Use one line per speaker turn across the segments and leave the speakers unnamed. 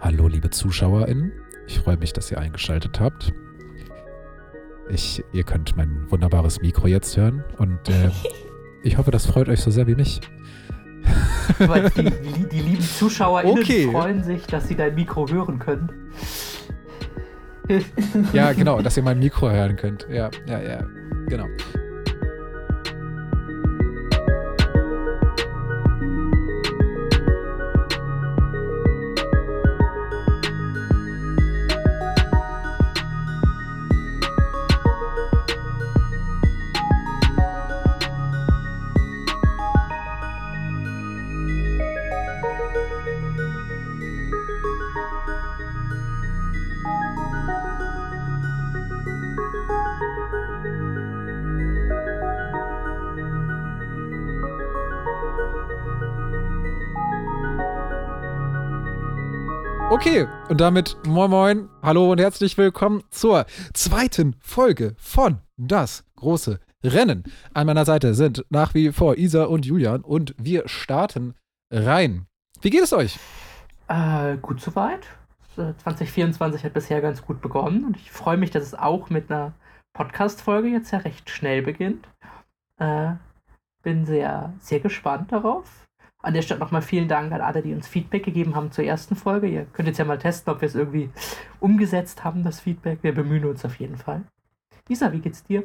Hallo, liebe ZuschauerInnen. Ich freue mich, dass ihr eingeschaltet habt. Ich, ihr könnt mein wunderbares Mikro jetzt hören und äh, ich hoffe, das freut euch so sehr wie mich.
Weil die, die lieben ZuschauerInnen okay. freuen sich, dass sie dein Mikro hören können.
ja, genau, dass ihr mein Mikro hören könnt. Ja, ja, ja, genau. Okay, und damit moin moin, hallo und herzlich willkommen zur zweiten Folge von Das große Rennen. An meiner Seite sind nach wie vor Isa und Julian und wir starten rein. Wie geht es euch?
Äh, gut soweit. 2024 hat bisher ganz gut begonnen und ich freue mich, dass es auch mit einer Podcast-Folge jetzt ja recht schnell beginnt. Äh, bin sehr, sehr gespannt darauf. An der Stelle nochmal vielen Dank an alle, die uns Feedback gegeben haben zur ersten Folge. Ihr könnt jetzt ja mal testen, ob wir es irgendwie umgesetzt haben, das Feedback. Wir bemühen uns auf jeden Fall. Lisa, wie geht's dir?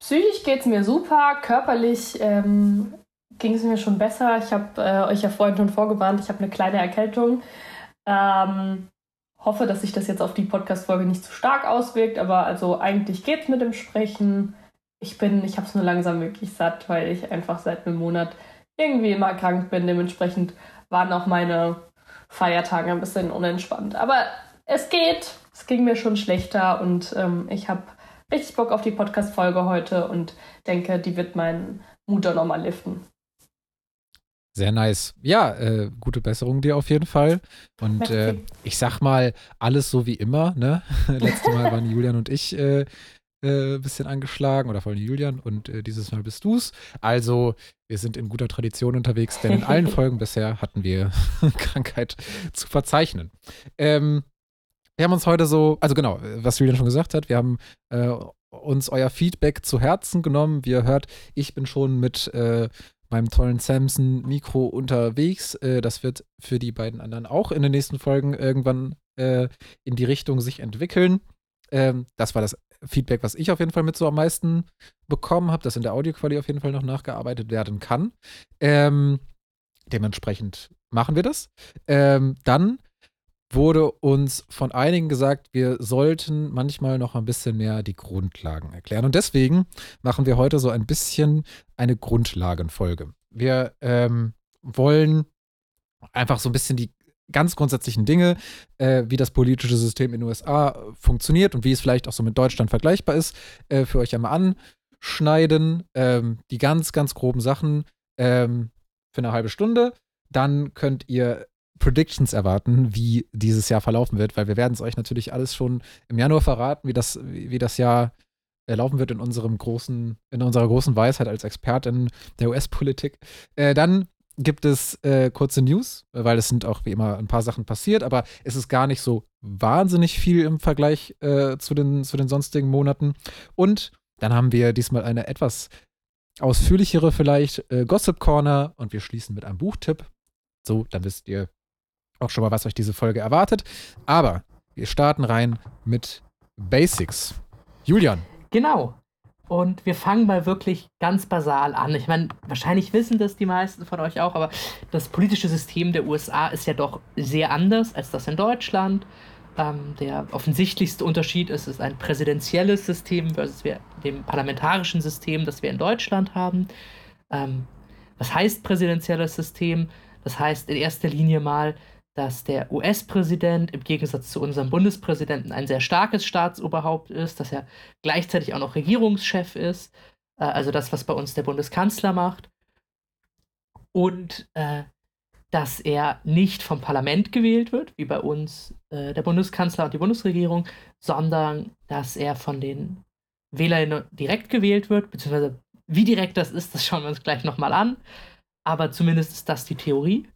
Psychisch geht's mir super. Körperlich ähm, ging es mir schon besser. Ich habe äh, euch ja vorhin schon vorgewarnt, ich habe eine kleine Erkältung. Ähm, hoffe, dass sich das jetzt auf die Podcast-Folge nicht zu stark auswirkt, aber also eigentlich geht's mit dem Sprechen. Ich bin, ich habe es nur langsam wirklich satt, weil ich einfach seit einem Monat irgendwie immer krank bin. Dementsprechend waren auch meine Feiertage ein bisschen unentspannt. Aber es geht. Es ging mir schon schlechter und ähm, ich habe richtig Bock auf die Podcast-Folge heute und denke, die wird meinen Mut auch nochmal liften.
Sehr nice. Ja, äh, gute Besserung dir auf jeden Fall. Und äh, ich sag mal, alles so wie immer. Ne? Letztes Mal waren Julian und ich äh, äh, bisschen angeschlagen oder vor allem Julian und äh, dieses Mal bist du's. Also, wir sind in guter Tradition unterwegs, denn in allen Folgen bisher hatten wir Krankheit zu verzeichnen. Ähm, wir haben uns heute so, also genau, was Julian schon gesagt hat, wir haben äh, uns euer Feedback zu Herzen genommen. Wie ihr hört, ich bin schon mit äh, meinem tollen Samsung-Mikro unterwegs. Äh, das wird für die beiden anderen auch in den nächsten Folgen irgendwann äh, in die Richtung sich entwickeln. Ähm, das war das Feedback, was ich auf jeden Fall mit so am meisten bekommen habe, dass in der Audioqualität auf jeden Fall noch nachgearbeitet werden kann. Ähm, dementsprechend machen wir das. Ähm, dann wurde uns von einigen gesagt, wir sollten manchmal noch ein bisschen mehr die Grundlagen erklären. Und deswegen machen wir heute so ein bisschen eine Grundlagenfolge. Wir ähm, wollen einfach so ein bisschen die ganz grundsätzlichen Dinge, äh, wie das politische System in den USA funktioniert und wie es vielleicht auch so mit Deutschland vergleichbar ist, äh, für euch einmal anschneiden. Ähm, die ganz, ganz groben Sachen ähm, für eine halbe Stunde. Dann könnt ihr Predictions erwarten, wie dieses Jahr verlaufen wird, weil wir werden es euch natürlich alles schon im Januar verraten, wie das, wie, wie das Jahr äh, laufen wird in unserem großen, in unserer großen Weisheit als Expertin der US-Politik. Äh, dann gibt es äh, kurze News, weil es sind auch wie immer ein paar Sachen passiert, aber es ist gar nicht so wahnsinnig viel im Vergleich äh, zu, den, zu den sonstigen Monaten. Und dann haben wir diesmal eine etwas ausführlichere vielleicht äh, Gossip Corner und wir schließen mit einem Buchtipp. So, dann wisst ihr auch schon mal, was euch diese Folge erwartet. Aber wir starten rein mit Basics. Julian.
Genau. Und wir fangen mal wirklich ganz basal an. Ich meine, wahrscheinlich wissen das die meisten von euch auch, aber das politische System der USA ist ja doch sehr anders als das in Deutschland. Ähm, der offensichtlichste Unterschied ist, es ist ein präsidentielles System versus dem parlamentarischen System, das wir in Deutschland haben. Ähm, was heißt präsidentielles System? Das heißt in erster Linie mal, dass der US-Präsident im Gegensatz zu unserem Bundespräsidenten ein sehr starkes Staatsoberhaupt ist, dass er gleichzeitig auch noch Regierungschef ist, äh, also das, was bei uns der Bundeskanzler macht, und äh, dass er nicht vom Parlament gewählt wird, wie bei uns äh, der Bundeskanzler und die Bundesregierung, sondern dass er von den Wählern direkt gewählt wird, beziehungsweise wie direkt das ist, das schauen wir uns gleich nochmal an. Aber zumindest ist das die Theorie.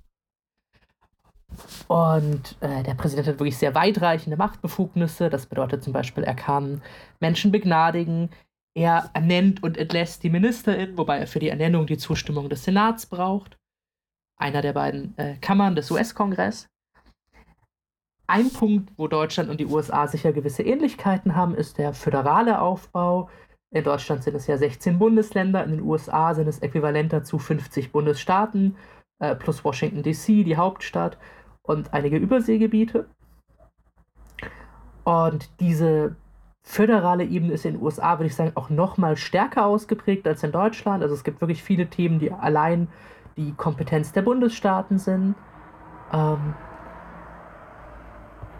Und äh, der Präsident hat wirklich sehr weitreichende Machtbefugnisse. Das bedeutet zum Beispiel, er kann Menschen begnadigen, er ernennt und entlässt die Ministerin, wobei er für die Ernennung die Zustimmung des Senats braucht. Einer der beiden äh, Kammern des US-Kongress. Ein Punkt, wo Deutschland und die USA sicher gewisse Ähnlichkeiten haben, ist der föderale Aufbau. In Deutschland sind es ja 16 Bundesländer, in den USA sind es äquivalent dazu 50 Bundesstaaten, äh, plus Washington DC, die Hauptstadt, und einige Überseegebiete. Und diese föderale Ebene ist in den USA, würde ich sagen, auch noch mal stärker ausgeprägt als in Deutschland. Also es gibt wirklich viele Themen, die allein die Kompetenz der Bundesstaaten sind. Ähm,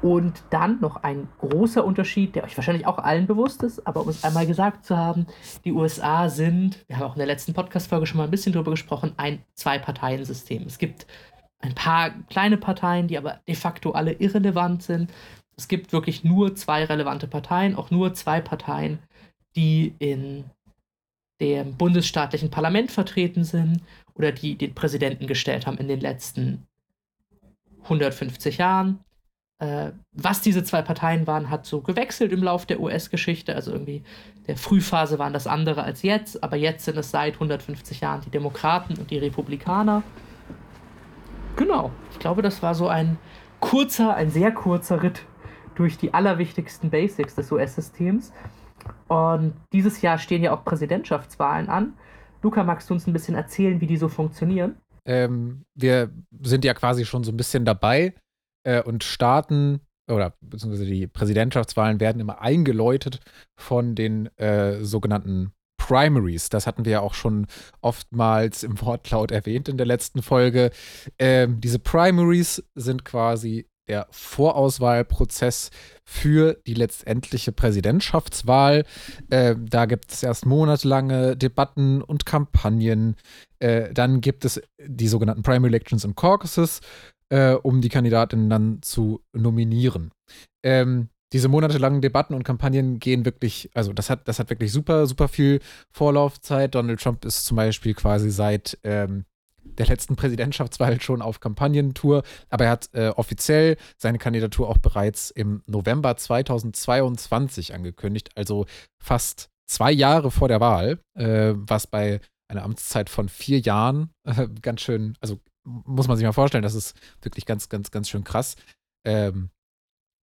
und dann noch ein großer Unterschied, der euch wahrscheinlich auch allen bewusst ist, aber um es einmal gesagt zu haben, die USA sind, wir haben auch in der letzten Podcast-Folge schon mal ein bisschen drüber gesprochen, ein Zwei-Parteien-System. Es gibt ein paar kleine Parteien, die aber de facto alle irrelevant sind. Es gibt wirklich nur zwei relevante Parteien, auch nur zwei Parteien, die in dem bundesstaatlichen Parlament vertreten sind oder die den Präsidenten gestellt haben in den letzten 150 Jahren. Äh, was diese zwei Parteien waren, hat so gewechselt im Lauf der US-Geschichte. Also irgendwie der Frühphase waren das andere als jetzt, aber jetzt sind es seit 150 Jahren die Demokraten und die Republikaner. Genau, ich glaube, das war so ein kurzer, ein sehr kurzer Ritt durch die allerwichtigsten Basics des US-Systems. Und dieses Jahr stehen ja auch Präsidentschaftswahlen an. Luca, magst du uns ein bisschen erzählen, wie die so funktionieren?
Ähm, wir sind ja quasi schon so ein bisschen dabei äh, und Staaten oder beziehungsweise die Präsidentschaftswahlen werden immer eingeläutet von den äh, sogenannten Primaries. Das hatten wir ja auch schon oftmals im Wortlaut erwähnt in der letzten Folge. Ähm, diese Primaries sind quasi der Vorauswahlprozess für die letztendliche Präsidentschaftswahl. Äh, da gibt es erst monatelange Debatten und Kampagnen. Äh, dann gibt es die sogenannten Primary Elections und Caucuses äh, um die Kandidatinnen dann zu nominieren. Ähm, diese monatelangen Debatten und Kampagnen gehen wirklich, also das hat, das hat wirklich super, super viel Vorlaufzeit. Donald Trump ist zum Beispiel quasi seit ähm, der letzten Präsidentschaftswahl schon auf Kampagnentour, aber er hat äh, offiziell seine Kandidatur auch bereits im November 2022 angekündigt, also fast zwei Jahre vor der Wahl, äh, was bei einer Amtszeit von vier Jahren äh, ganz schön, also muss man sich mal vorstellen, das ist wirklich ganz, ganz, ganz schön krass. Ähm,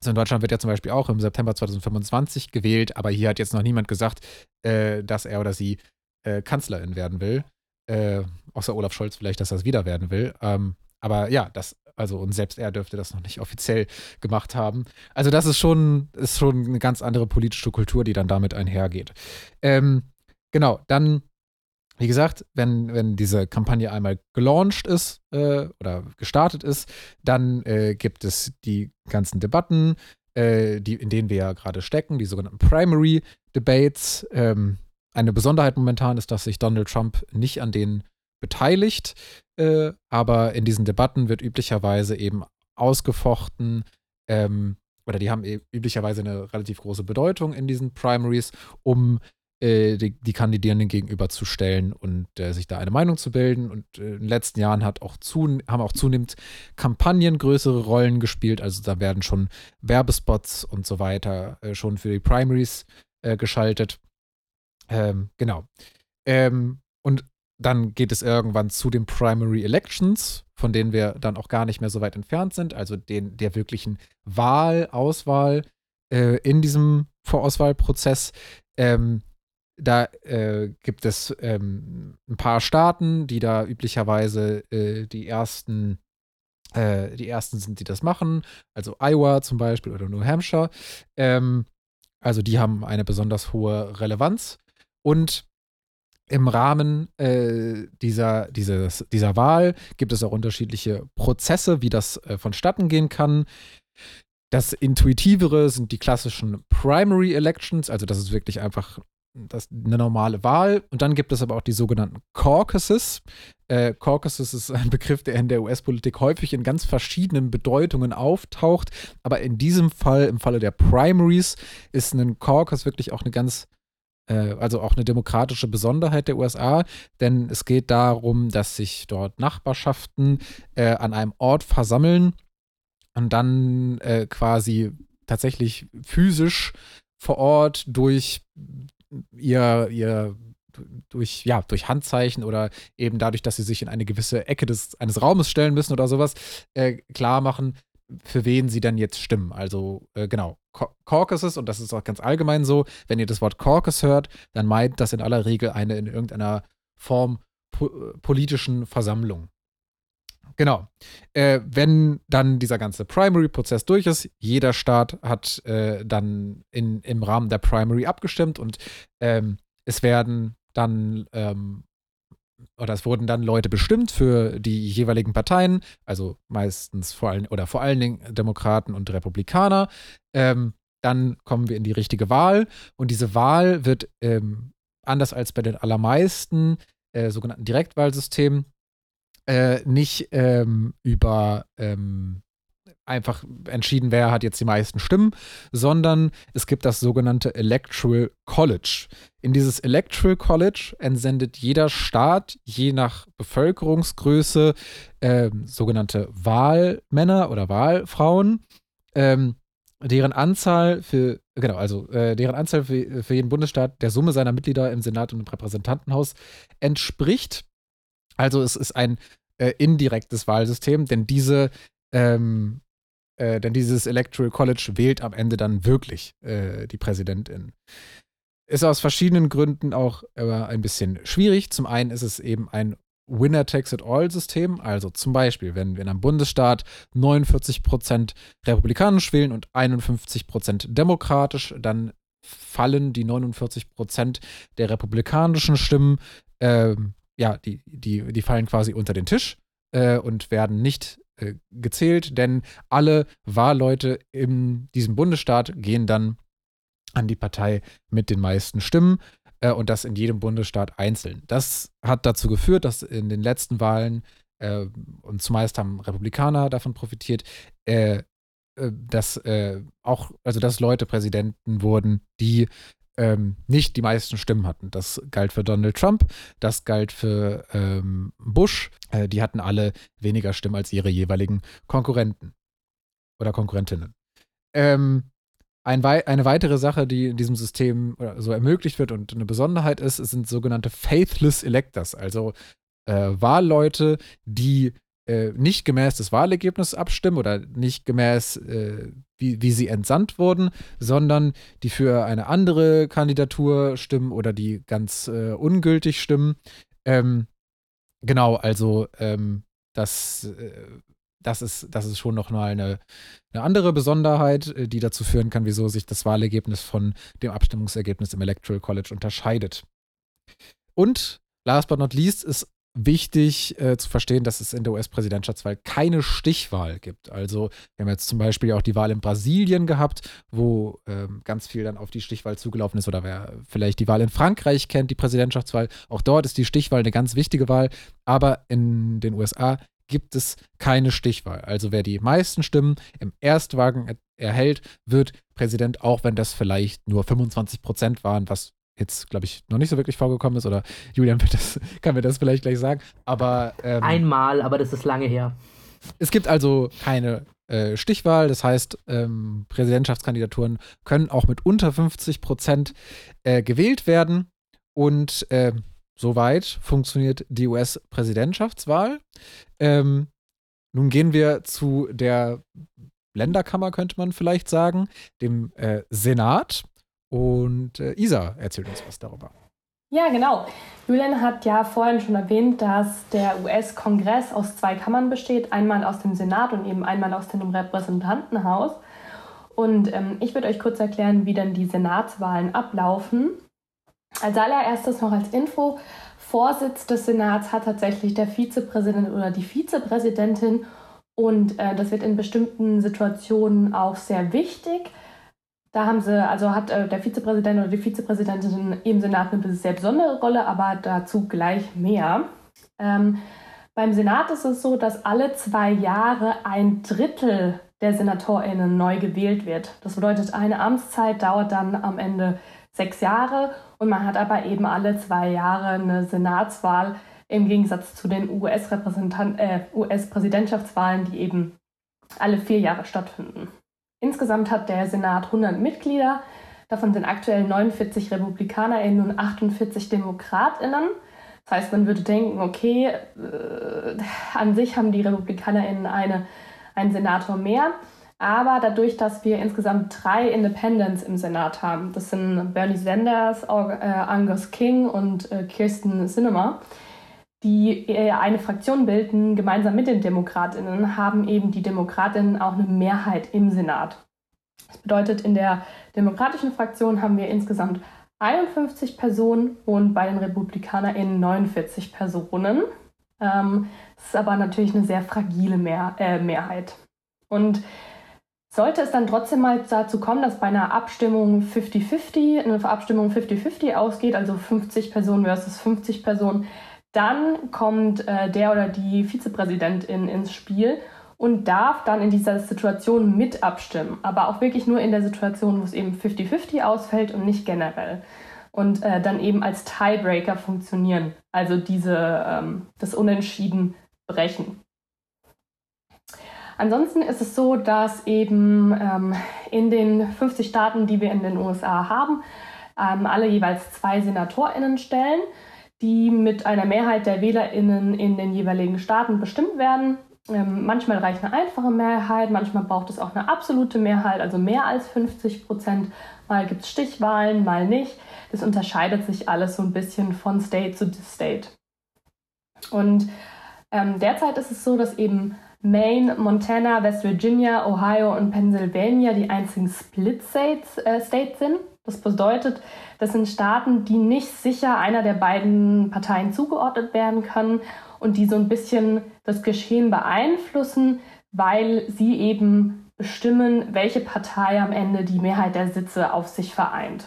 also in Deutschland wird ja zum Beispiel auch im September 2025 gewählt, aber hier hat jetzt noch niemand gesagt, äh, dass er oder sie äh, Kanzlerin werden will. Äh, außer Olaf Scholz vielleicht, dass er es wieder werden will. Ähm, aber ja, das, also und selbst er dürfte das noch nicht offiziell gemacht haben. Also das ist schon, ist schon eine ganz andere politische Kultur, die dann damit einhergeht. Ähm, genau, dann wie gesagt, wenn, wenn diese Kampagne einmal gelauncht ist äh, oder gestartet ist, dann äh, gibt es die ganzen Debatten, äh, die, in denen wir ja gerade stecken, die sogenannten Primary Debates. Ähm, eine Besonderheit momentan ist, dass sich Donald Trump nicht an denen beteiligt, äh, aber in diesen Debatten wird üblicherweise eben ausgefochten, ähm, oder die haben e-, üblicherweise eine relativ große Bedeutung in diesen Primaries, um äh, die, die, Kandidierenden gegenüberzustellen und äh, sich da eine Meinung zu bilden. Und äh, in den letzten Jahren hat auch zu, haben auch zunehmend Kampagnen größere Rollen gespielt. Also da werden schon Werbespots und so weiter äh, schon für die Primaries äh, geschaltet. Ähm, genau. Ähm, und dann geht es irgendwann zu den Primary Elections, von denen wir dann auch gar nicht mehr so weit entfernt sind, also den, der wirklichen Wahl, Auswahl äh, in diesem Vorauswahlprozess. Ähm, da äh, gibt es ähm, ein paar Staaten, die da üblicherweise äh, die ersten äh, die ersten sind, die das machen. Also Iowa zum Beispiel oder New Hampshire. Ähm, also die haben eine besonders hohe Relevanz. Und im Rahmen äh, dieser, dieses, dieser Wahl gibt es auch unterschiedliche Prozesse, wie das äh, vonstatten gehen kann. Das Intuitivere sind die klassischen Primary Elections, also das ist wirklich einfach das eine normale Wahl. Und dann gibt es aber auch die sogenannten Caucuses. Äh, Caucuses ist ein Begriff, der in der US-Politik häufig in ganz verschiedenen Bedeutungen auftaucht. Aber in diesem Fall, im Falle der Primaries, ist ein Caucus wirklich auch eine ganz, äh, also auch eine demokratische Besonderheit der USA. Denn es geht darum, dass sich dort Nachbarschaften äh, an einem Ort versammeln und dann äh, quasi tatsächlich physisch vor Ort durch ihr, ihr durch, ja, durch Handzeichen oder eben dadurch, dass sie sich in eine gewisse Ecke des, eines Raumes stellen müssen oder sowas, äh, klar machen, für wen sie dann jetzt stimmen. Also, äh, genau, Caucuses, und das ist auch ganz allgemein so, wenn ihr das Wort Caucus hört, dann meint das in aller Regel eine in irgendeiner Form po politischen Versammlung. Genau. Äh, wenn dann dieser ganze Primary-Prozess durch ist, jeder Staat hat äh, dann in, im Rahmen der Primary abgestimmt und ähm, es werden dann ähm, oder es wurden dann Leute bestimmt für die jeweiligen Parteien, also meistens vor allen oder vor allen Dingen Demokraten und Republikaner. Ähm, dann kommen wir in die richtige Wahl und diese Wahl wird ähm, anders als bei den allermeisten äh, sogenannten Direktwahlsystemen äh, nicht ähm, über ähm, einfach entschieden, wer hat jetzt die meisten Stimmen, sondern es gibt das sogenannte Electoral College. In dieses Electoral College entsendet jeder Staat je nach Bevölkerungsgröße äh, sogenannte Wahlmänner oder Wahlfrauen, ähm, deren Anzahl für, genau, also äh, deren Anzahl für, für jeden Bundesstaat der Summe seiner Mitglieder im Senat und im Repräsentantenhaus entspricht. Also es ist ein äh, indirektes Wahlsystem, denn diese ähm, äh, denn dieses Electoral College wählt am Ende dann wirklich äh, die Präsidentin. Ist aus verschiedenen Gründen auch äh, ein bisschen schwierig. Zum einen ist es eben ein Winner-Takes-it-all-System. Also zum Beispiel, wenn wir in einem Bundesstaat 49% republikanisch wählen und 51% demokratisch, dann fallen die 49% der republikanischen Stimmen, äh, ja, die, die, die fallen quasi unter den Tisch äh, und werden nicht äh, gezählt, denn alle Wahlleute in diesem Bundesstaat gehen dann an die Partei mit den meisten Stimmen äh, und das in jedem Bundesstaat einzeln. Das hat dazu geführt, dass in den letzten Wahlen, äh, und zumeist haben Republikaner davon profitiert, äh, äh, dass auch, also dass Leute Präsidenten wurden, die ähm, nicht die meisten Stimmen hatten. Das galt für Donald Trump, das galt für ähm, Bush. Äh, die hatten alle weniger Stimmen als ihre jeweiligen Konkurrenten oder Konkurrentinnen. Ähm, ein wei eine weitere Sache, die in diesem System so ermöglicht wird und eine Besonderheit ist, sind sogenannte Faithless Electors, also äh, Wahlleute, die äh, nicht gemäß des Wahlergebnisses abstimmen oder nicht gemäß, äh, wie, wie sie entsandt wurden, sondern die für eine andere Kandidatur stimmen oder die ganz äh, ungültig stimmen. Ähm, genau, also ähm, das, äh, das, ist, das ist schon nochmal eine, eine andere Besonderheit, äh, die dazu führen kann, wieso sich das Wahlergebnis von dem Abstimmungsergebnis im Electoral College unterscheidet. Und last but not least ist wichtig äh, zu verstehen, dass es in der US-Präsidentschaftswahl keine Stichwahl gibt. Also wir haben jetzt zum Beispiel auch die Wahl in Brasilien gehabt, wo ähm, ganz viel dann auf die Stichwahl zugelaufen ist. Oder wer vielleicht die Wahl in Frankreich kennt, die Präsidentschaftswahl, auch dort ist die Stichwahl eine ganz wichtige Wahl. Aber in den USA gibt es keine Stichwahl. Also wer die meisten Stimmen im Erstwagen er erhält, wird Präsident, auch wenn das vielleicht nur 25 Prozent waren, was jetzt, glaube ich, noch nicht so wirklich vorgekommen ist. Oder Julian das, kann mir das vielleicht gleich sagen. Aber
ähm, einmal, aber das ist lange her.
Es gibt also keine äh, Stichwahl. Das heißt, ähm, Präsidentschaftskandidaturen können auch mit unter 50 Prozent äh, gewählt werden. Und äh, soweit funktioniert die US-Präsidentschaftswahl. Ähm, nun gehen wir zu der Länderkammer, könnte man vielleicht sagen, dem äh, Senat. Und äh, Isa erzählt uns was darüber.
Ja, genau. Julian hat ja vorhin schon erwähnt, dass der US-Kongress aus zwei Kammern besteht, einmal aus dem Senat und eben einmal aus dem Repräsentantenhaus. Und ähm, ich würde euch kurz erklären, wie dann die Senatswahlen ablaufen. Als allererstes noch als Info, Vorsitz des Senats hat tatsächlich der Vizepräsident oder die Vizepräsidentin und äh, das wird in bestimmten Situationen auch sehr wichtig. Da haben sie, also hat äh, der Vizepräsident oder die Vizepräsidentin im Senat eine sehr besondere Rolle, aber dazu gleich mehr. Ähm, beim Senat ist es so, dass alle zwei Jahre ein Drittel der SenatorInnen neu gewählt wird. Das bedeutet, eine Amtszeit dauert dann am Ende sechs Jahre und man hat aber eben alle zwei Jahre eine Senatswahl im Gegensatz zu den US-Präsidentschaftswahlen, äh, US die eben alle vier Jahre stattfinden. Insgesamt hat der Senat 100 Mitglieder, davon sind aktuell 49 RepublikanerInnen und 48 DemokratInnen. Das heißt, man würde denken, okay, äh, an sich haben die RepublikanerInnen eine, einen Senator mehr. Aber dadurch, dass wir insgesamt drei Independents im Senat haben, das sind Bernie Sanders, äh, Angus King und äh, Kirsten Sinema, die äh, eine Fraktion bilden, gemeinsam mit den Demokratinnen, haben eben die Demokratinnen auch eine Mehrheit im Senat. Das bedeutet, in der demokratischen Fraktion haben wir insgesamt 51 Personen und bei den RepublikanerInnen 49 Personen. Ähm, das ist aber natürlich eine sehr fragile Mehr äh, Mehrheit. Und sollte es dann trotzdem mal dazu kommen, dass bei einer Abstimmung 50-50, eine Abstimmung 50-50 ausgeht, also 50 Personen versus 50 Personen, dann kommt äh, der oder die Vizepräsidentin ins Spiel und darf dann in dieser Situation mit abstimmen. Aber auch wirklich nur in der Situation, wo es eben 50-50 ausfällt und nicht generell. Und äh, dann eben als Tiebreaker funktionieren. Also diese, ähm, das Unentschieden brechen. Ansonsten ist es so, dass eben ähm, in den 50 Staaten, die wir in den USA haben, ähm, alle jeweils zwei SenatorInnen stellen die mit einer Mehrheit der WählerInnen in den jeweiligen Staaten bestimmt werden. Ähm, manchmal reicht eine einfache Mehrheit, manchmal braucht es auch eine absolute Mehrheit, also mehr als 50 Prozent. Mal gibt es Stichwahlen, mal nicht. Das unterscheidet sich alles so ein bisschen von State zu State. Und ähm, derzeit ist es so, dass eben Maine, Montana, West Virginia, Ohio und Pennsylvania die einzigen Split States, äh, States sind. Das bedeutet, das sind Staaten, die nicht sicher einer der beiden Parteien zugeordnet werden können und die so ein bisschen das Geschehen beeinflussen, weil sie eben bestimmen, welche Partei am Ende die Mehrheit der Sitze auf sich vereint.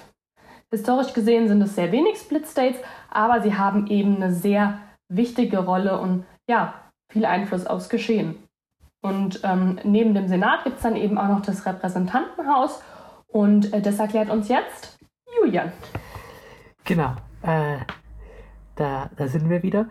Historisch gesehen sind es sehr wenig Split States, aber sie haben eben eine sehr wichtige Rolle und ja, viel Einfluss aufs Geschehen. Und ähm, neben dem Senat gibt es dann eben auch noch das Repräsentantenhaus und äh, das erklärt uns jetzt Julian.
Genau, äh, da, da sind wir wieder.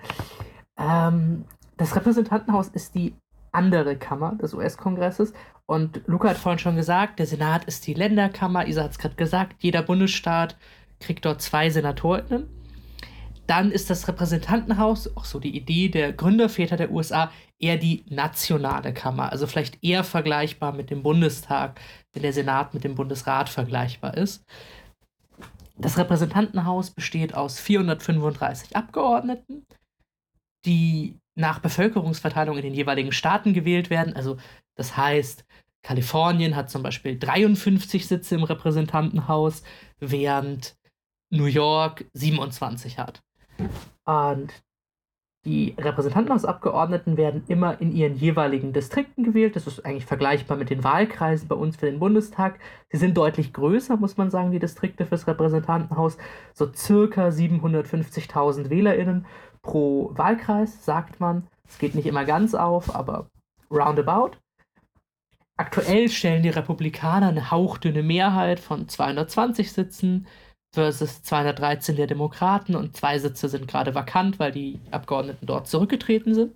Ähm, das Repräsentantenhaus ist die andere Kammer des US-Kongresses. Und Luca hat vorhin schon gesagt, der Senat ist die Länderkammer. Isa hat es gerade gesagt, jeder Bundesstaat kriegt dort zwei SenatorInnen. Dann ist das Repräsentantenhaus, auch so die Idee der Gründerväter der USA, eher die nationale Kammer. Also vielleicht eher vergleichbar mit dem Bundestag, wenn der Senat mit dem Bundesrat vergleichbar ist. Das Repräsentantenhaus besteht aus 435 Abgeordneten, die nach Bevölkerungsverteilung in den jeweiligen Staaten gewählt werden. Also das heißt, Kalifornien hat zum Beispiel 53 Sitze im Repräsentantenhaus, während New York 27 hat. Und die Repräsentantenhausabgeordneten werden immer in ihren jeweiligen Distrikten gewählt. Das ist eigentlich vergleichbar mit den Wahlkreisen bei uns für den Bundestag. Sie sind deutlich größer, muss man sagen, die Distrikte fürs Repräsentantenhaus. So circa 750.000 WählerInnen pro Wahlkreis, sagt man. Es geht nicht immer ganz auf, aber roundabout. Aktuell stellen die Republikaner eine hauchdünne Mehrheit von 220 Sitzen versus 213 der Demokraten und zwei Sitze sind gerade vakant, weil die Abgeordneten dort zurückgetreten sind.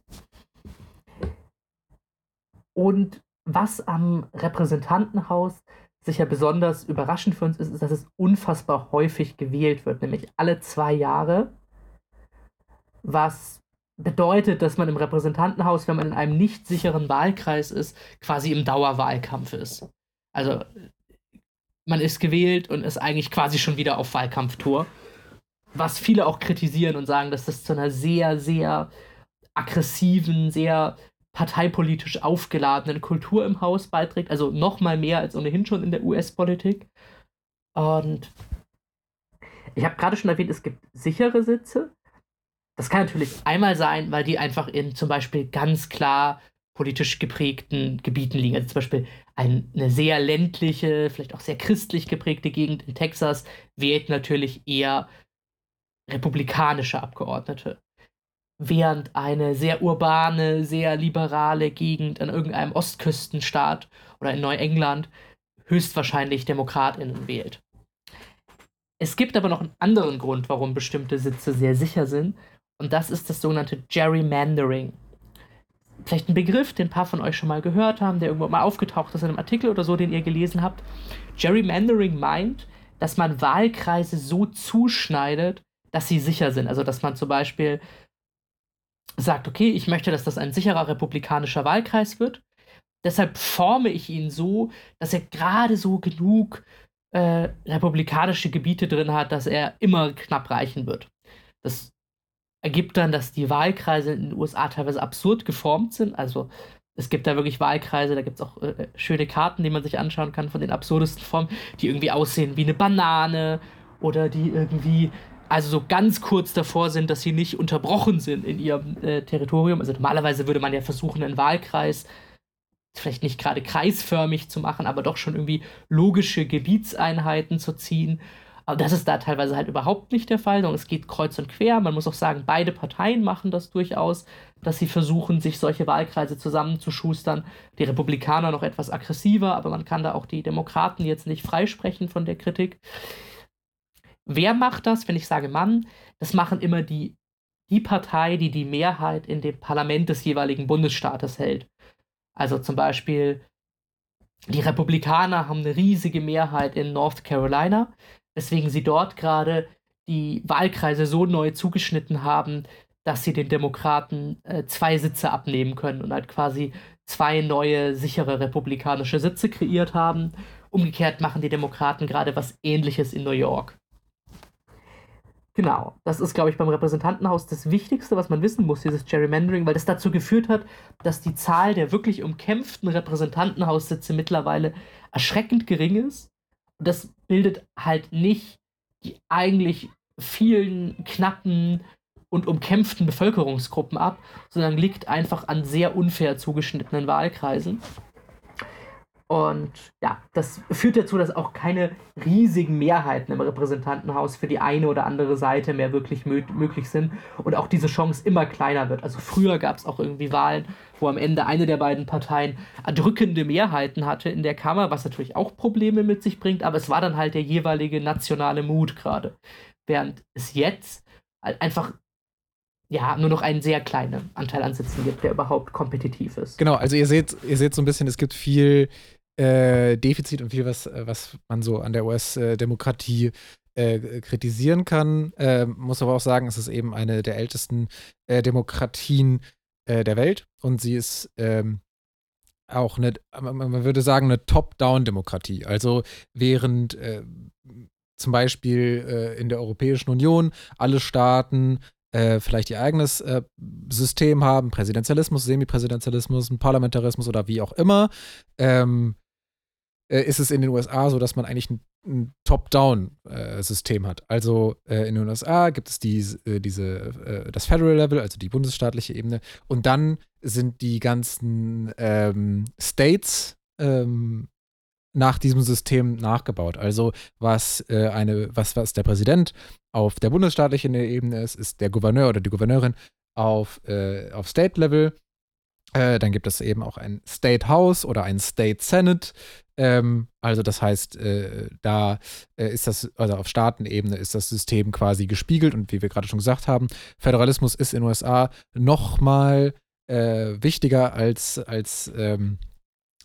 Und was am Repräsentantenhaus sicher besonders überraschend für uns ist, ist, dass es unfassbar häufig gewählt wird, nämlich alle zwei Jahre. Was bedeutet, dass man im Repräsentantenhaus, wenn man in einem nicht sicheren Wahlkreis ist, quasi im Dauerwahlkampf ist. Also man ist gewählt und ist eigentlich quasi schon wieder auf Wahlkampftour. Was viele auch kritisieren und sagen, dass das zu einer sehr, sehr aggressiven, sehr parteipolitisch aufgeladenen Kultur im Haus beiträgt. Also noch mal mehr als ohnehin schon in der US-Politik. Und ich habe gerade schon erwähnt, es gibt sichere Sitze. Das kann natürlich einmal sein, weil die einfach in zum Beispiel ganz klar politisch geprägten Gebieten liegen. Also zum Beispiel eine sehr ländliche, vielleicht auch sehr christlich geprägte Gegend in Texas wählt natürlich eher republikanische Abgeordnete. Während eine sehr urbane, sehr liberale Gegend in irgendeinem Ostküstenstaat oder in Neuengland höchstwahrscheinlich DemokratInnen wählt. Es gibt aber noch einen anderen Grund, warum bestimmte Sitze sehr sicher sind, und das ist das sogenannte Gerrymandering vielleicht ein Begriff, den ein paar von euch schon mal gehört haben, der irgendwo mal aufgetaucht ist in einem Artikel oder so, den ihr gelesen habt. Gerrymandering meint, dass man Wahlkreise so zuschneidet, dass sie sicher sind. Also dass man zum Beispiel sagt, okay, ich möchte, dass das ein sicherer republikanischer Wahlkreis wird. Deshalb forme ich ihn so, dass er gerade so genug äh, republikanische Gebiete drin hat, dass er immer knapp reichen wird. Das ergibt dann, dass die Wahlkreise in den USA teilweise absurd geformt sind. Also es gibt da wirklich Wahlkreise, da gibt es auch äh, schöne Karten, die man sich anschauen kann von den absurdesten Formen, die irgendwie aussehen wie eine Banane oder die irgendwie also so ganz kurz davor sind, dass sie nicht unterbrochen sind in ihrem äh, Territorium. Also normalerweise würde man ja versuchen, einen Wahlkreis vielleicht nicht gerade kreisförmig zu machen, aber doch schon irgendwie logische Gebietseinheiten zu ziehen. Aber das ist da teilweise halt überhaupt nicht der Fall, sondern es geht kreuz und quer. Man muss auch sagen, beide Parteien machen das durchaus, dass sie versuchen, sich solche Wahlkreise zusammenzuschustern. Die Republikaner noch etwas aggressiver, aber man kann da auch die Demokraten jetzt nicht freisprechen von der Kritik. Wer macht das, wenn ich sage Mann? Das machen immer die, die Partei, die die Mehrheit in dem Parlament des jeweiligen Bundesstaates hält. Also zum Beispiel, die Republikaner haben eine riesige Mehrheit in North Carolina, weswegen sie dort gerade die Wahlkreise so neu zugeschnitten haben, dass sie den Demokraten äh, zwei Sitze abnehmen können und halt quasi zwei neue sichere republikanische Sitze kreiert haben. Umgekehrt machen die Demokraten gerade was Ähnliches in New York. Genau, das ist, glaube ich, beim Repräsentantenhaus das Wichtigste, was man wissen muss, dieses Gerrymandering, weil das dazu geführt hat, dass die Zahl der wirklich umkämpften Repräsentantenhaussitze mittlerweile erschreckend gering ist. Und das bildet halt nicht die eigentlich vielen knappen und umkämpften Bevölkerungsgruppen ab, sondern liegt einfach an sehr unfair zugeschnittenen Wahlkreisen. Und ja, das führt dazu, dass auch keine riesigen Mehrheiten im Repräsentantenhaus für die eine oder andere Seite mehr wirklich mö möglich sind und auch diese Chance immer kleiner wird. Also früher gab es auch irgendwie Wahlen, wo am Ende eine der beiden Parteien erdrückende Mehrheiten hatte in der Kammer, was natürlich auch Probleme mit sich bringt, aber es war dann halt der jeweilige nationale Mut gerade. Während es jetzt halt einfach ja, nur noch einen sehr kleinen Anteil an Sitzen gibt, der überhaupt kompetitiv ist.
Genau, also ihr seht, ihr seht so ein bisschen, es gibt viel äh, Defizit und viel, was, äh, was man so an der US-Demokratie äh, kritisieren kann. Äh, muss aber auch sagen, es ist eben eine der ältesten äh, Demokratien der Welt und sie ist ähm, auch eine, man würde sagen, eine Top-Down-Demokratie. Also während zum Beispiel in der Europäischen Union alle Staaten vielleicht ihr eigenes äh, System haben, Präsidentialismus, Semipräsidentialismus, Parlamentarismus oder wie auch immer, ähm, äh, ist es in den USA so, dass man eigentlich ein, ein Top-Down-System hat. Also äh, in den USA gibt es die, äh, diese, das Federal Level, also die bundesstaatliche Ebene, und dann sind die ganzen ähm, States ähm, nach diesem System nachgebaut. Also was äh, eine, was, was der Präsident auf der bundesstaatlichen Ebene ist, ist der Gouverneur oder die Gouverneurin auf, äh, auf State-Level. Äh, dann gibt es eben auch ein State House oder ein State Senate. Ähm, also das heißt, äh, da äh, ist das, also auf Staatenebene ist das System quasi gespiegelt und wie wir gerade schon gesagt haben, Föderalismus ist in den USA nochmal äh, wichtiger als, als ähm,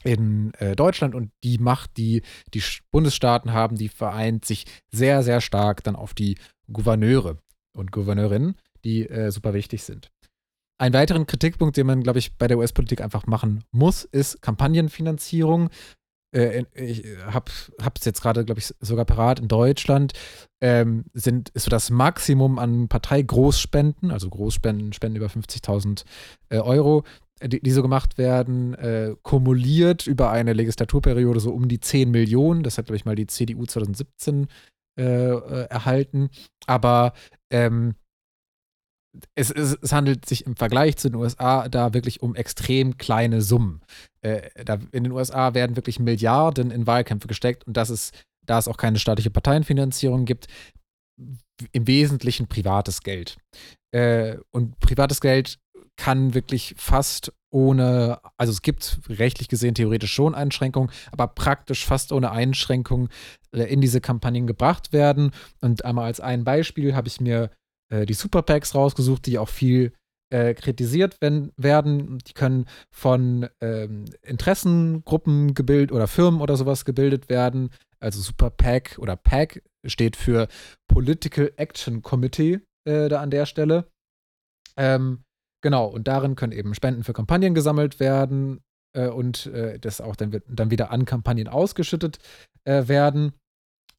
in äh, Deutschland und die Macht, die die Bundesstaaten haben, die vereint sich sehr, sehr stark dann auf die Gouverneure und Gouverneurinnen, die äh, super wichtig sind. Ein weiteren Kritikpunkt, den man, glaube ich, bei der US-Politik einfach machen muss, ist Kampagnenfinanzierung. Äh, ich habe es jetzt gerade, glaube ich, sogar parat. In Deutschland ähm, sind, ist so das Maximum an Parteigroßspenden, also Großspenden, Spenden über 50.000 äh, Euro, die, die, so gemacht werden, äh, kumuliert über eine Legislaturperiode so um die 10 Millionen. Das hat, glaube ich, mal die CDU 2017 äh, äh, erhalten. Aber ähm, es, es, es, handelt sich im Vergleich zu den USA da wirklich um extrem kleine Summen. Äh, da, in den USA werden wirklich Milliarden in Wahlkämpfe gesteckt und das ist, da es auch keine staatliche Parteienfinanzierung gibt, im Wesentlichen privates Geld. Äh, und privates Geld kann wirklich fast ohne, also es gibt rechtlich gesehen theoretisch schon Einschränkungen, aber praktisch fast ohne Einschränkung äh, in diese Kampagnen gebracht werden. Und einmal als ein Beispiel habe ich mir äh, die Super PACs rausgesucht, die auch viel äh, kritisiert wenn, werden. Die können von ähm, Interessengruppen gebildet oder Firmen oder sowas gebildet werden. Also Super PAC oder PAC steht für Political Action Committee äh, da an der Stelle. Ähm, genau, und darin können eben Spenden für Kampagnen gesammelt werden äh, und äh, das auch dann, dann wieder an Kampagnen ausgeschüttet äh, werden.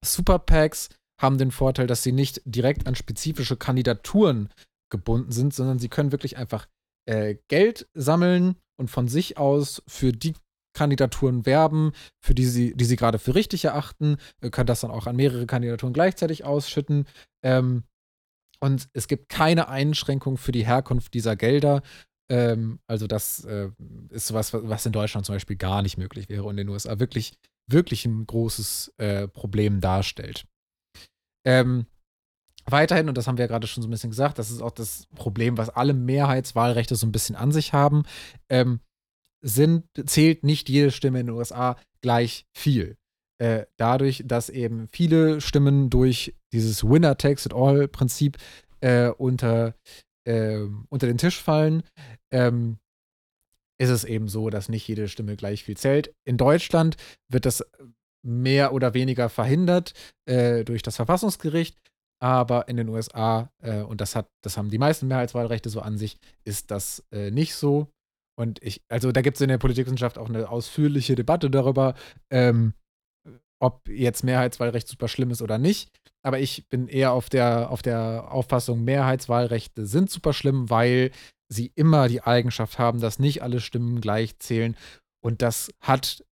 Super PACs haben den Vorteil, dass sie nicht direkt an spezifische Kandidaturen gebunden sind, sondern sie können wirklich einfach äh, Geld sammeln und von sich aus für die Kandidaturen werben, für die sie, die sie gerade für richtig erachten, äh, können das dann auch an mehrere Kandidaturen gleichzeitig ausschütten. Ähm, und es gibt keine Einschränkung für die Herkunft dieser Gelder. Ähm, also, das äh, ist sowas, was in Deutschland zum Beispiel gar nicht möglich wäre und in den USA wirklich, wirklich ein großes äh, Problem darstellt. Ähm, weiterhin, und das haben wir ja gerade schon so ein bisschen gesagt, das ist auch das Problem, was alle Mehrheitswahlrechte so ein bisschen an sich haben, ähm, sind, zählt nicht jede Stimme in den USA gleich viel. Äh, dadurch, dass eben viele Stimmen durch dieses Winner Takes It All Prinzip äh, unter, äh, unter den Tisch fallen, ähm, ist es eben so, dass nicht jede Stimme gleich viel zählt. In Deutschland wird das mehr oder weniger verhindert äh, durch das Verfassungsgericht. Aber in den USA, äh, und das hat, das haben die meisten Mehrheitswahlrechte so an sich, ist das äh, nicht so. Und ich, also da gibt es in der Politikwissenschaft auch eine ausführliche Debatte darüber, ähm, ob jetzt Mehrheitswahlrecht super schlimm ist oder nicht. Aber ich bin eher auf der, auf der Auffassung, Mehrheitswahlrechte sind super schlimm, weil sie immer die Eigenschaft haben, dass nicht alle Stimmen gleich zählen. Und das hat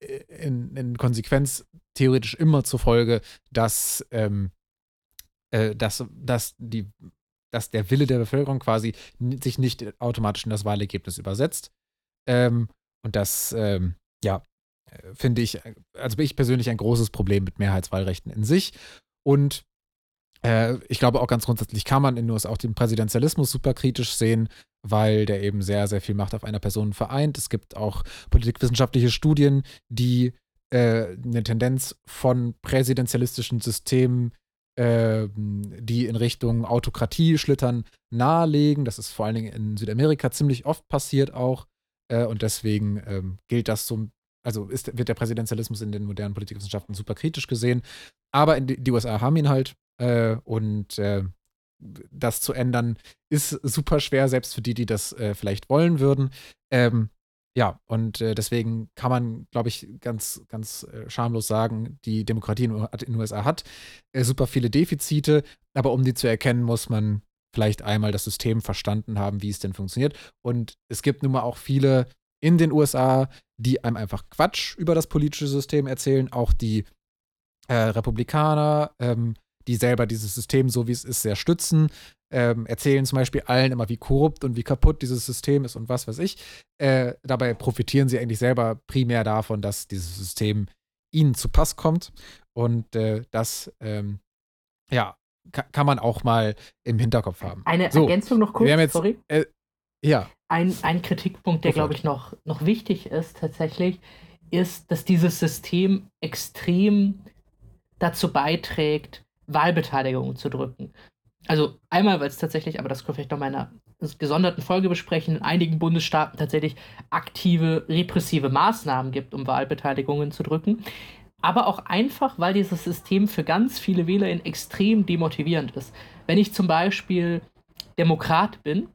in, in Konsequenz theoretisch immer zur Folge, dass, ähm, äh, dass, dass, die, dass der Wille der Bevölkerung quasi sich nicht automatisch in das Wahlergebnis übersetzt. Ähm, und das, ähm, ja, äh, finde ich, also bin ich persönlich ein großes Problem mit Mehrheitswahlrechten in sich. Und äh, ich glaube auch ganz grundsätzlich kann man in USA auch den Präsidentialismus super kritisch sehen, weil der eben sehr, sehr viel Macht auf einer Person vereint. Es gibt auch politikwissenschaftliche Studien, die äh, eine Tendenz von präsidentialistischen Systemen, äh, die in Richtung Autokratie schlittern, nahelegen. Das ist vor allen Dingen in Südamerika ziemlich oft passiert auch. Äh, und deswegen ähm, gilt das so, also ist, wird der Präsidentialismus in den modernen Politikwissenschaften super kritisch gesehen. Aber die, die USA haben ihn halt äh, und äh, das zu ändern, ist super schwer, selbst für die, die das äh, vielleicht wollen würden. Ähm, ja, und äh, deswegen kann man, glaube ich, ganz, ganz äh, schamlos sagen, die Demokratie in, den USA hat äh, super viele Defizite, aber um die zu erkennen, muss man vielleicht einmal das System verstanden haben, wie es denn funktioniert. Und es gibt nun mal auch viele in den USA, die einem einfach Quatsch über das politische System erzählen, auch die äh, Republikaner, ähm, die selber dieses System, so wie es ist, sehr stützen, ähm, erzählen zum Beispiel allen immer, wie korrupt und wie kaputt dieses System ist und was weiß ich. Äh, dabei profitieren sie eigentlich selber primär davon, dass dieses System ihnen zu Pass kommt. Und äh, das, ähm, ja, kann man auch mal im Hinterkopf haben.
Eine so, Ergänzung noch kurz,
jetzt, sorry. Äh, ja.
Ein, ein Kritikpunkt, der, glaube ich, noch, noch wichtig ist tatsächlich, ist, dass dieses System extrem dazu beiträgt, Wahlbeteiligung zu drücken. Also einmal, weil es tatsächlich, aber das können wir vielleicht noch in einer gesonderten Folge besprechen, in einigen Bundesstaaten tatsächlich aktive repressive Maßnahmen gibt, um Wahlbeteiligungen zu drücken. Aber auch einfach, weil dieses System für ganz viele WählerInnen extrem demotivierend ist. Wenn ich zum Beispiel Demokrat bin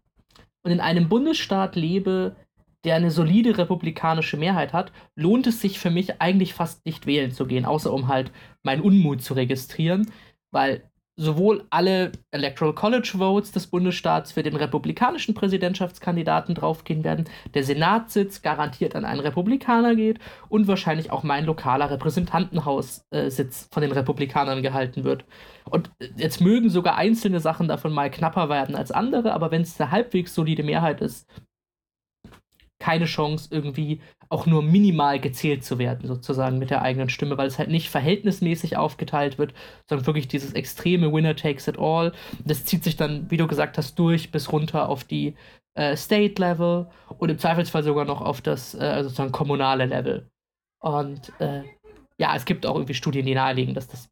und in einem Bundesstaat lebe, der eine solide republikanische Mehrheit hat, lohnt es sich für mich eigentlich fast nicht wählen zu gehen, außer um halt meinen Unmut zu registrieren weil sowohl alle Electoral College Votes des Bundesstaats für den republikanischen Präsidentschaftskandidaten draufgehen werden, der Senatssitz garantiert an einen Republikaner geht und wahrscheinlich auch mein lokaler Repräsentantenhaussitz von den Republikanern gehalten wird. Und jetzt mögen sogar einzelne Sachen davon mal knapper werden als andere, aber wenn es eine halbwegs solide Mehrheit ist, keine Chance, irgendwie auch nur minimal gezählt zu werden, sozusagen mit der eigenen Stimme, weil es halt nicht verhältnismäßig aufgeteilt wird, sondern wirklich dieses extreme Winner takes it all. Das zieht sich dann, wie du gesagt hast, durch bis runter auf die äh, State Level und im Zweifelsfall sogar noch auf das äh, sozusagen kommunale Level. Und äh, ja, es gibt auch irgendwie Studien, die nahelegen, dass das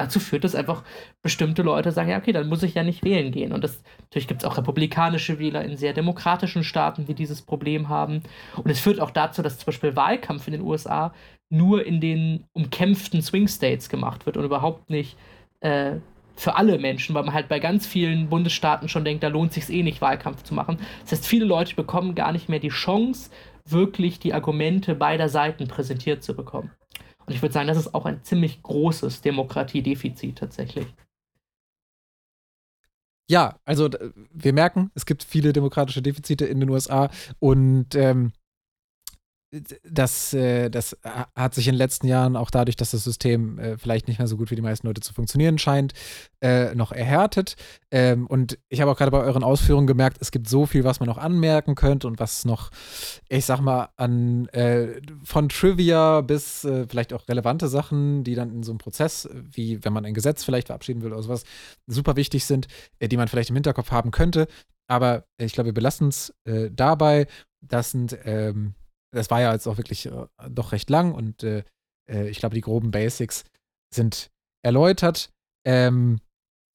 dazu führt es einfach, bestimmte Leute sagen, ja, okay, dann muss ich ja nicht wählen gehen. Und das, natürlich gibt es auch republikanische Wähler in sehr demokratischen Staaten, die dieses Problem haben. Und es führt auch dazu, dass zum Beispiel Wahlkampf in den USA nur in den umkämpften Swing States gemacht wird und überhaupt nicht äh, für alle Menschen, weil man halt bei ganz vielen Bundesstaaten schon denkt, da lohnt sich eh nicht, Wahlkampf zu machen. Das heißt, viele Leute bekommen gar nicht mehr die Chance, wirklich die Argumente beider Seiten präsentiert zu bekommen. Und ich würde sagen, das ist auch ein ziemlich großes Demokratiedefizit tatsächlich.
Ja, also wir merken, es gibt viele demokratische Defizite in den USA und ähm, das, äh, das hat sich in den letzten Jahren auch dadurch, dass das System äh, vielleicht nicht mehr so gut wie die meisten Leute zu funktionieren scheint, äh, noch erhärtet. Ähm, und ich habe auch gerade bei euren Ausführungen gemerkt, es gibt so viel, was man noch anmerken könnte und was noch, ich sag mal, an äh, von Trivia bis äh, vielleicht auch relevante Sachen, die dann in so einem Prozess, wie wenn man ein Gesetz vielleicht verabschieden will oder sowas, super wichtig sind, äh, die man vielleicht im Hinterkopf haben könnte. Aber ich glaube, wir belassen es dabei. Das sind ähm, das war ja jetzt auch wirklich äh, doch recht lang und äh, äh, ich glaube, die groben Basics sind erläutert. Ähm,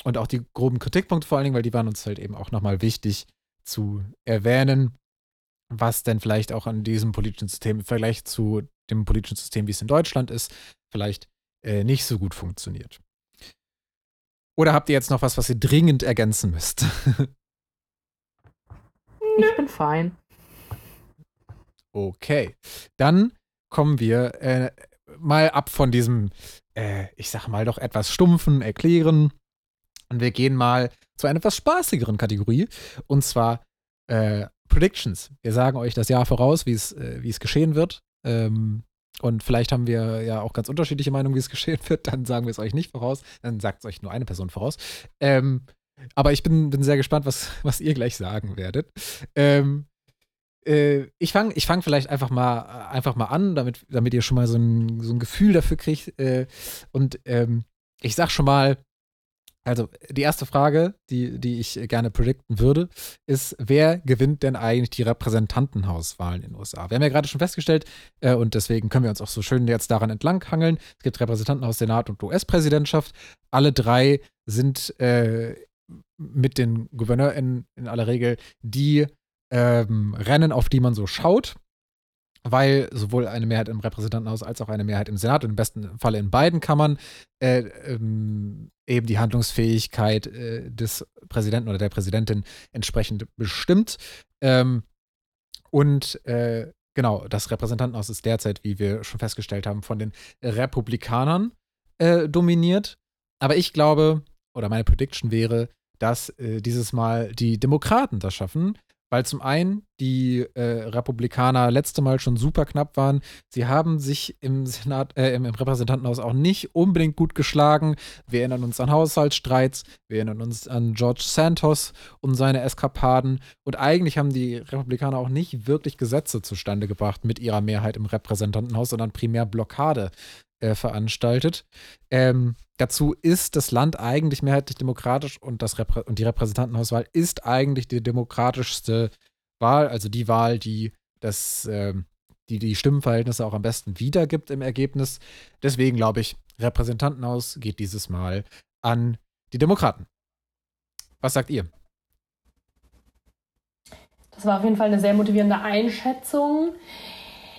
und auch die groben Kritikpunkte vor allen Dingen, weil die waren uns halt eben auch nochmal wichtig zu erwähnen, was denn vielleicht auch an diesem politischen System im Vergleich zu dem politischen System, wie es in Deutschland ist, vielleicht äh, nicht so gut funktioniert. Oder habt ihr jetzt noch was, was ihr dringend ergänzen müsst?
ich bin fein.
Okay, dann kommen wir äh, mal ab von diesem, äh, ich sag mal doch etwas stumpfen Erklären und wir gehen mal zu einer etwas spaßigeren Kategorie und zwar äh, Predictions. Wir sagen euch das Jahr voraus, wie es, äh, wie es geschehen wird. Ähm, und vielleicht haben wir ja auch ganz unterschiedliche Meinungen, wie es geschehen wird. Dann sagen wir es euch nicht voraus. Dann sagt es euch nur eine Person voraus. Ähm, aber ich bin, bin sehr gespannt, was, was ihr gleich sagen werdet. Ähm, äh, ich fange ich fang vielleicht einfach mal, einfach mal an, damit, damit ihr schon mal so ein, so ein Gefühl dafür kriegt. Äh, und ähm, ich sag schon mal, also die erste Frage, die, die ich gerne predikten würde, ist, wer gewinnt denn eigentlich die Repräsentantenhauswahlen in den USA? Wir haben ja gerade schon festgestellt, äh, und deswegen können wir uns auch so schön jetzt daran entlanghangeln. Es gibt Repräsentantenhaus, Senat und US-Präsidentschaft. Alle drei sind äh, mit den GouverneurInnen in aller Regel die ähm, Rennen, auf die man so schaut, weil sowohl eine Mehrheit im Repräsentantenhaus als auch eine Mehrheit im Senat und im besten Falle in beiden Kammern äh, ähm, eben die Handlungsfähigkeit äh, des Präsidenten oder der Präsidentin entsprechend bestimmt. Ähm, und äh, genau, das Repräsentantenhaus ist derzeit, wie wir schon festgestellt haben, von den Republikanern äh, dominiert. Aber ich glaube, oder meine Prediction wäre, dass äh, dieses Mal die Demokraten das schaffen, weil zum einen die äh, Republikaner letzte Mal schon super knapp waren. Sie haben sich im Senat, äh, im, im, Repräsentantenhaus auch nicht unbedingt gut geschlagen. Wir erinnern uns an Haushaltsstreits, wir erinnern uns an George Santos und seine Eskapaden. Und eigentlich haben die Republikaner auch nicht wirklich Gesetze zustande gebracht mit ihrer Mehrheit im Repräsentantenhaus, sondern primär Blockade äh, veranstaltet. Ähm, dazu ist das Land eigentlich mehrheitlich demokratisch und, das Reprä und die Repräsentantenhauswahl ist eigentlich die demokratischste Wahl, also die Wahl, die das, äh, die, die Stimmenverhältnisse auch am besten wiedergibt im Ergebnis. Deswegen glaube ich, Repräsentantenhaus geht dieses Mal an die Demokraten. Was sagt ihr?
Das war auf jeden Fall eine sehr motivierende Einschätzung.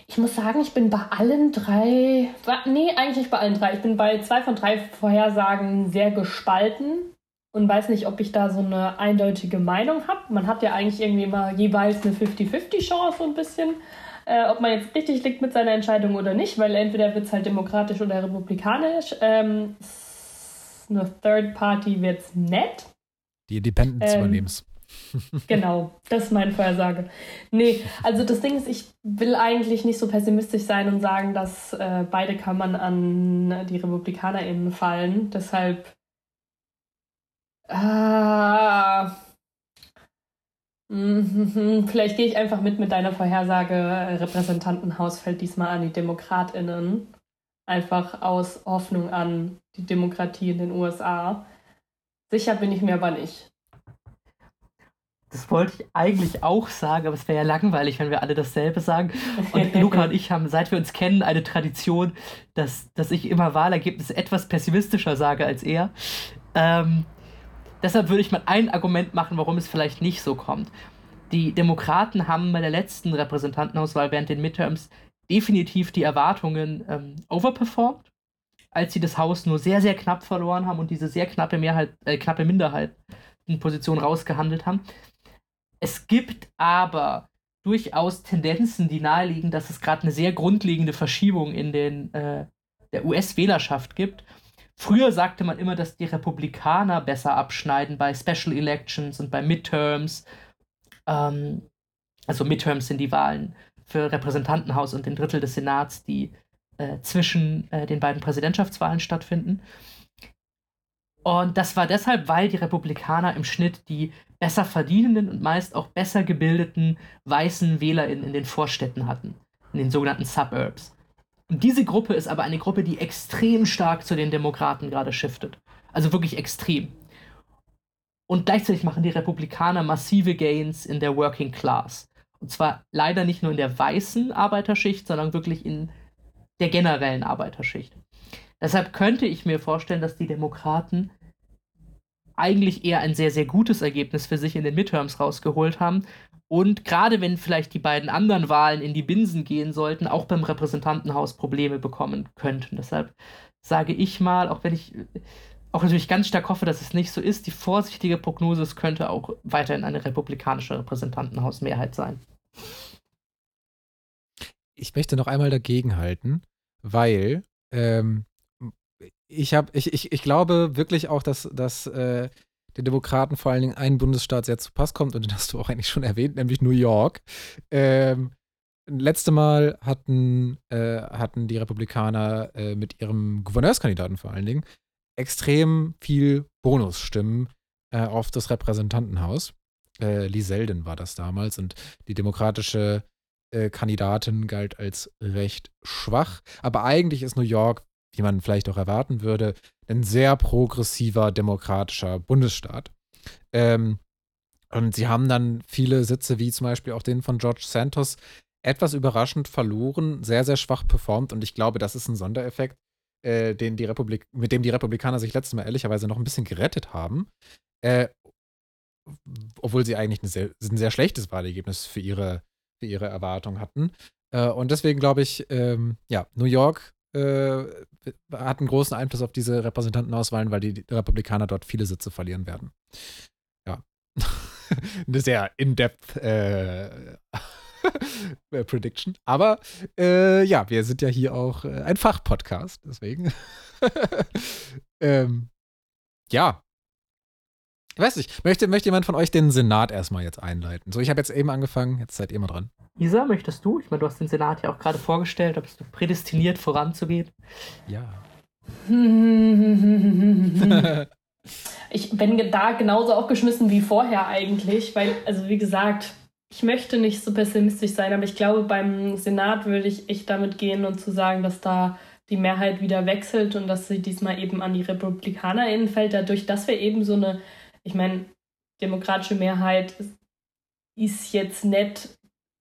Ich muss sagen, ich bin bei allen drei, nee, eigentlich nicht bei allen drei. Ich bin bei zwei von drei Vorhersagen sehr gespalten und weiß nicht, ob ich da so eine eindeutige Meinung habe. Man hat ja eigentlich irgendwie immer jeweils eine 50-50-Chance so ein bisschen, äh, ob man jetzt richtig liegt mit seiner Entscheidung oder nicht, weil entweder wird es halt demokratisch oder republikanisch. Ähm, eine Third Party wird es nett.
Die Independence ähm, übernehmen
genau, das ist meine Vorhersage. Nee, also das Ding ist, ich will eigentlich nicht so pessimistisch sein und sagen, dass äh, beide Kammern an die RepublikanerInnen fallen. Deshalb. Äh, mm, vielleicht gehe ich einfach mit mit deiner Vorhersage. Repräsentantenhaus fällt diesmal an die DemokratInnen. Einfach aus Hoffnung an die Demokratie in den USA. Sicher bin ich mir aber nicht.
Das wollte ich eigentlich auch sagen, aber es wäre ja langweilig, wenn wir alle dasselbe sagen. Und Luca und ich haben, seit wir uns kennen, eine Tradition, dass, dass ich immer Wahlergebnisse etwas pessimistischer sage als er. Ähm, deshalb würde ich mal ein Argument machen, warum es vielleicht nicht so kommt. Die Demokraten haben bei der letzten Repräsentantenauswahl während den Midterms definitiv die Erwartungen ähm, overperformed, als sie das Haus nur sehr, sehr knapp verloren haben und diese sehr knappe Mehrheit, äh, knappe Minderheit in Position rausgehandelt haben. Es gibt aber durchaus Tendenzen, die naheliegen, dass es gerade eine sehr grundlegende Verschiebung in den, äh, der US-Wählerschaft gibt. Früher sagte man immer, dass die Republikaner besser abschneiden bei Special Elections und bei Midterms. Ähm, also Midterms sind die Wahlen für Repräsentantenhaus und den Drittel des Senats, die äh, zwischen äh, den beiden Präsidentschaftswahlen stattfinden. Und das war deshalb, weil die Republikaner im Schnitt die besser verdienenden und meist auch besser gebildeten weißen WählerInnen in den Vorstädten hatten, in den sogenannten Suburbs. Und diese Gruppe ist aber eine Gruppe, die extrem stark zu den Demokraten gerade shiftet. Also wirklich extrem. Und gleichzeitig machen die Republikaner massive Gains in der Working Class. Und zwar leider nicht nur in der weißen Arbeiterschicht, sondern wirklich in der generellen Arbeiterschicht. Deshalb könnte ich mir vorstellen, dass die Demokraten eigentlich eher ein sehr, sehr gutes Ergebnis für sich in den Midterms rausgeholt haben. Und gerade wenn vielleicht die beiden anderen Wahlen in die Binsen gehen sollten, auch beim Repräsentantenhaus Probleme bekommen könnten. Deshalb sage ich mal, auch wenn ich auch natürlich ganz stark hoffe, dass es nicht so ist, die vorsichtige Prognose, es könnte auch weiterhin eine republikanische Repräsentantenhausmehrheit sein.
Ich möchte noch einmal dagegenhalten, weil ähm, ich, hab, ich, ich, ich glaube wirklich auch, dass, dass äh, den Demokraten vor allen Dingen ein Bundesstaat sehr zu Pass kommt und den hast du auch eigentlich schon erwähnt, nämlich New York. Ähm, letzte Mal hatten, äh, hatten die Republikaner äh, mit ihrem Gouverneurskandidaten vor allen Dingen extrem viel Bonusstimmen äh, auf das Repräsentantenhaus. Äh, Lee Selden war das damals und die demokratische äh, Kandidatin galt als recht schwach. Aber eigentlich ist New York wie man vielleicht auch erwarten würde, ein sehr progressiver demokratischer Bundesstaat. Ähm, und sie haben dann viele Sitze, wie zum Beispiel auch den von George Santos, etwas überraschend verloren, sehr, sehr schwach performt. Und ich glaube, das ist ein Sondereffekt, äh, den die Republik mit dem die Republikaner sich letztes Mal ehrlicherweise noch ein bisschen gerettet haben. Äh, obwohl sie eigentlich sehr, ein sehr schlechtes Wahlergebnis für ihre, für ihre Erwartung hatten. Äh, und deswegen glaube ich, ähm, ja, New York äh, hat einen großen Einfluss auf diese Repräsentantenauswahlen, weil die Republikaner dort viele Sitze verlieren werden. Ja. Eine sehr in-depth äh, Prediction. Aber äh, ja, wir sind ja hier auch äh, ein Fachpodcast, deswegen. ähm, ja, ich weiß nicht, möchte, möchte jemand von euch den Senat erstmal jetzt einleiten? So, ich habe jetzt eben angefangen, jetzt seid ihr mal dran.
Isa, möchtest du? Ich meine, du hast den Senat ja auch gerade vorgestellt, da bist du prädestiniert voranzugehen.
Ja.
ich bin da genauso aufgeschmissen wie vorher eigentlich, weil, also wie gesagt, ich möchte nicht so pessimistisch sein, aber ich glaube, beim Senat würde ich echt damit gehen und zu sagen, dass da die Mehrheit wieder wechselt und dass sie diesmal eben an die RepublikanerInnen fällt, dadurch, dass wir eben so eine ich meine, demokratische Mehrheit ist jetzt nicht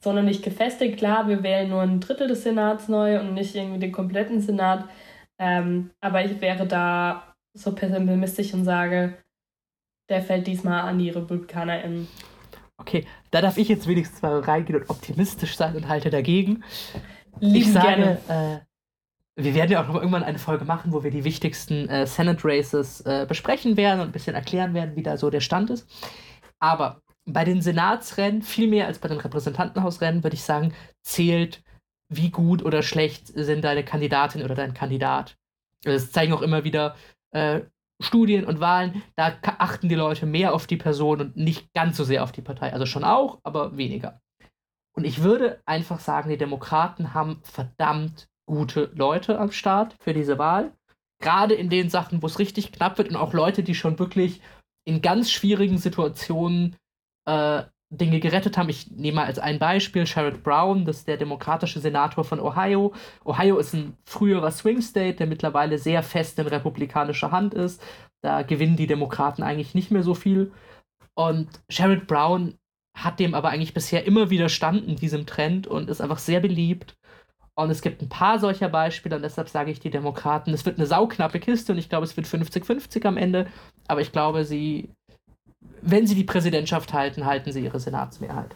sonderlich gefestigt. Klar, wir wählen nur ein Drittel des Senats neu und nicht irgendwie den kompletten Senat. Ähm, aber ich wäre da so pessimistisch und sage, der fällt diesmal an die RepublikanerInnen.
Okay, da darf ich jetzt wenigstens mal reingehen und optimistisch sein und halte dagegen. Lieben ich sage, äh, wir werden ja auch noch irgendwann eine Folge machen, wo wir die wichtigsten äh, Senate Races äh, besprechen werden und ein bisschen erklären werden, wie da so der Stand ist. Aber bei den Senatsrennen, viel mehr als bei den Repräsentantenhausrennen, würde ich sagen, zählt, wie gut oder schlecht sind deine Kandidatin oder dein Kandidat. Das zeigen auch immer wieder äh, Studien und Wahlen. Da achten die Leute mehr auf die Person und nicht ganz so sehr auf die Partei. Also schon auch, aber weniger. Und ich würde einfach sagen, die Demokraten haben verdammt gute Leute am Start für diese Wahl. Gerade in den Sachen, wo es richtig knapp wird und auch Leute, die schon wirklich in ganz schwierigen Situationen äh, Dinge gerettet haben. Ich nehme mal als ein Beispiel Sherrod Brown, das ist der demokratische Senator von Ohio. Ohio ist ein früherer Swing State, der mittlerweile sehr fest in republikanischer Hand ist. Da gewinnen die Demokraten eigentlich nicht mehr so viel. Und Sherrod Brown hat dem aber eigentlich bisher immer widerstanden, diesem Trend, und ist einfach sehr beliebt. Und es gibt ein paar solcher Beispiele und deshalb sage ich die Demokraten, es wird eine sauknappe Kiste und ich glaube, es wird 50-50 am Ende. Aber ich glaube, sie, wenn sie die Präsidentschaft halten, halten sie ihre Senatsmehrheit.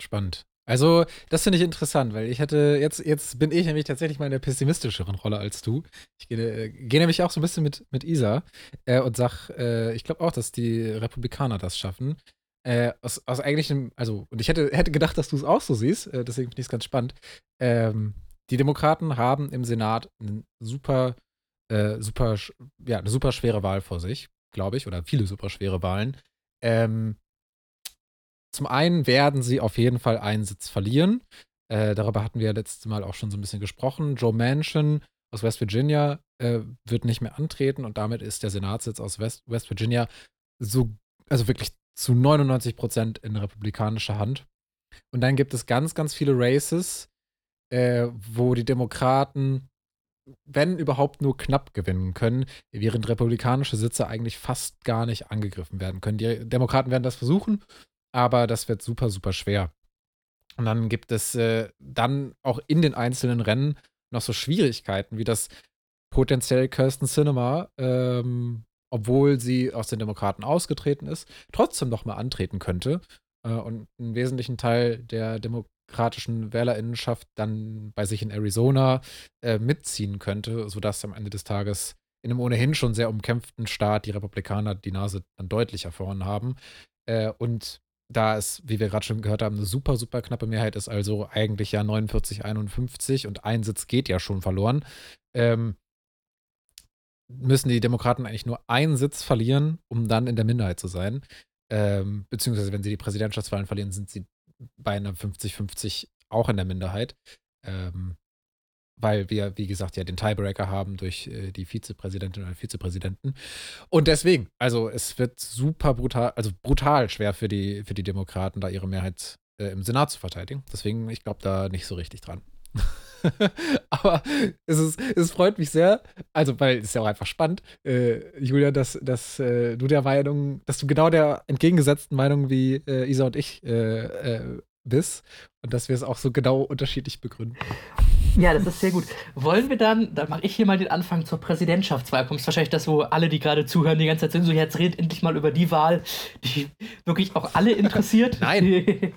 Spannend. Also, das finde ich interessant, weil ich hätte, jetzt, jetzt bin ich nämlich tatsächlich mal in der pessimistischeren Rolle als du. Ich gehe, äh, gehe nämlich auch so ein bisschen mit, mit Isa äh, und sag, äh, ich glaube auch, dass die Republikaner das schaffen. Äh, aus, aus eigentlichem, also, und ich hätte, hätte gedacht, dass du es auch so siehst, äh, deswegen finde ich es ganz spannend. Ähm, die Demokraten haben im Senat einen super, äh, super, ja, eine super schwere Wahl vor sich, glaube ich, oder viele super schwere Wahlen. Ähm, zum einen werden sie auf jeden Fall einen Sitz verlieren. Äh, darüber hatten wir ja letztes Mal auch schon so ein bisschen gesprochen. Joe Manchin aus West Virginia äh, wird nicht mehr antreten und damit ist der Senatssitz aus West, West Virginia so, also wirklich zu 99 Prozent in republikanischer Hand. Und dann gibt es ganz, ganz viele Races, äh, wo die Demokraten, wenn überhaupt nur knapp gewinnen können, während republikanische Sitze eigentlich fast gar nicht angegriffen werden können. Die Demokraten werden das versuchen, aber das wird super, super schwer. Und dann gibt es äh, dann auch in den einzelnen Rennen noch so Schwierigkeiten, wie das potenziell Kirsten Cinema, ähm, obwohl sie aus den Demokraten ausgetreten ist, trotzdem noch mal antreten könnte äh, und einen wesentlichen Teil der demokratischen Wählerinnenschaft dann bei sich in Arizona äh, mitziehen könnte, sodass am Ende des Tages in einem ohnehin schon sehr umkämpften Staat die Republikaner die Nase dann deutlicher vorn haben. Äh, und da es, wie wir gerade schon gehört haben, eine super, super knappe Mehrheit ist, also eigentlich ja 49, 51 und ein Sitz geht ja schon verloren, ähm, müssen die Demokraten eigentlich nur einen Sitz verlieren, um dann in der Minderheit zu sein. Ähm, beziehungsweise, wenn sie die Präsidentschaftswahlen verlieren, sind sie bei einer 50-50 auch in der Minderheit. Ähm, weil wir, wie gesagt, ja den Tiebreaker haben durch äh, die Vizepräsidentin oder Vizepräsidenten. Und deswegen, also es wird super brutal, also brutal schwer für die, für die Demokraten, da ihre Mehrheit äh, im Senat zu verteidigen. Deswegen, ich glaube da nicht so richtig dran. Aber es, ist, es freut mich sehr, also weil es ist ja auch einfach spannend, äh, Julia, dass, dass äh, du der Meinung, dass du genau der entgegengesetzten Meinung wie äh, Isa und ich äh, äh, bist und dass wir es auch so genau unterschiedlich begründen.
Ja, das ist sehr gut. Wollen wir dann, dann mache ich hier mal den Anfang zur Präsidentschaftswahl. Kommt wahrscheinlich das, wo alle, die gerade zuhören, die ganze Zeit sind, so jetzt redet endlich mal über die Wahl, die wirklich auch alle interessiert.
nein.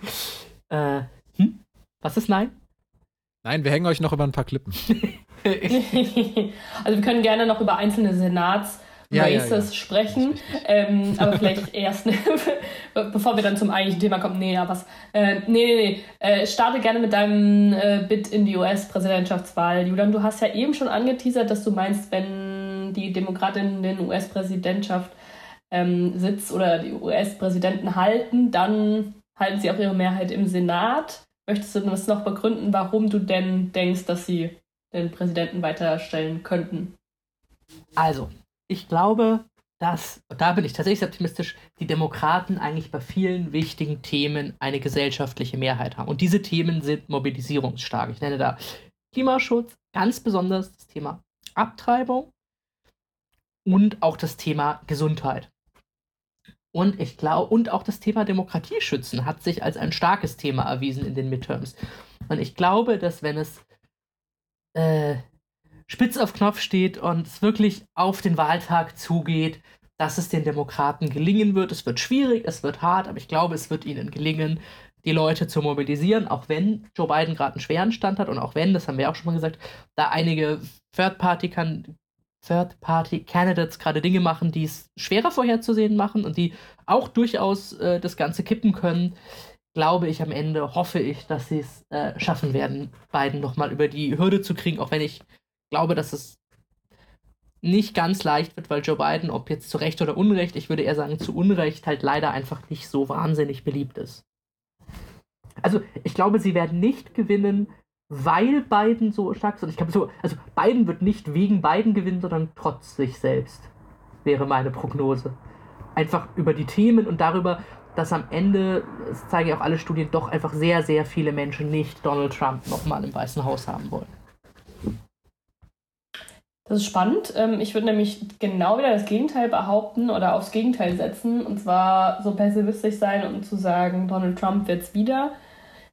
äh, hm? Was ist nein?
Nein, wir hängen euch noch über ein paar Klippen.
also wir können gerne noch über einzelne Senats ja, Races ja, ja. sprechen. Ähm, aber vielleicht erst, bevor wir dann zum eigentlichen Thema kommen. Nee, ja, was? Äh, nee, nee, nee. Äh, starte gerne mit deinem äh, Bit in die US-Präsidentschaftswahl. Julian, du hast ja eben schon angeteasert, dass du meinst, wenn die Demokratinnen den US-Präsidentschaft ähm, Sitz oder die US-Präsidenten halten, dann halten sie auch ihre Mehrheit im Senat. Möchtest du das noch begründen, warum du denn denkst, dass sie den Präsidenten weiterstellen könnten?
Also, ich glaube, dass, da bin ich tatsächlich optimistisch, die Demokraten eigentlich bei vielen wichtigen Themen eine gesellschaftliche Mehrheit haben. Und diese Themen sind mobilisierungsstark. Ich nenne da Klimaschutz, ganz besonders das Thema Abtreibung und auch das Thema Gesundheit. Und ich glaube, und auch das Thema Demokratieschützen hat sich als ein starkes Thema erwiesen in den Midterms. Und ich glaube, dass wenn es äh, spitz auf Knopf steht und es wirklich auf den Wahltag zugeht, dass es den Demokraten gelingen wird. Es wird schwierig, es wird hart, aber ich glaube, es wird ihnen gelingen, die Leute zu mobilisieren, auch wenn Joe Biden gerade einen schweren Stand hat und auch wenn, das haben wir auch schon mal gesagt, da einige Third-Party-Candidates Third gerade Dinge machen, die es schwerer vorherzusehen machen und die auch durchaus äh, das Ganze kippen können, glaube ich am Ende, hoffe ich, dass sie es äh, schaffen werden, Biden nochmal über die Hürde zu kriegen, auch wenn ich glaube, dass es nicht ganz leicht wird, weil Joe Biden, ob jetzt zu Recht oder Unrecht, ich würde eher sagen zu Unrecht, halt leider einfach nicht so wahnsinnig beliebt ist. Also ich glaube, sie werden nicht gewinnen, weil Biden so stark ist. Und ich glaube so, also Biden wird nicht wegen Biden gewinnen, sondern trotz sich selbst, wäre meine Prognose. Einfach über die Themen und darüber, dass am Ende, das zeigen ja auch alle Studien, doch einfach sehr, sehr viele Menschen nicht Donald Trump nochmal im Weißen Haus haben wollen.
Das ist spannend. Ähm, ich würde nämlich genau wieder das Gegenteil behaupten oder aufs Gegenteil setzen. Und zwar so pessimistisch sein und zu sagen, Donald Trump wird es wieder.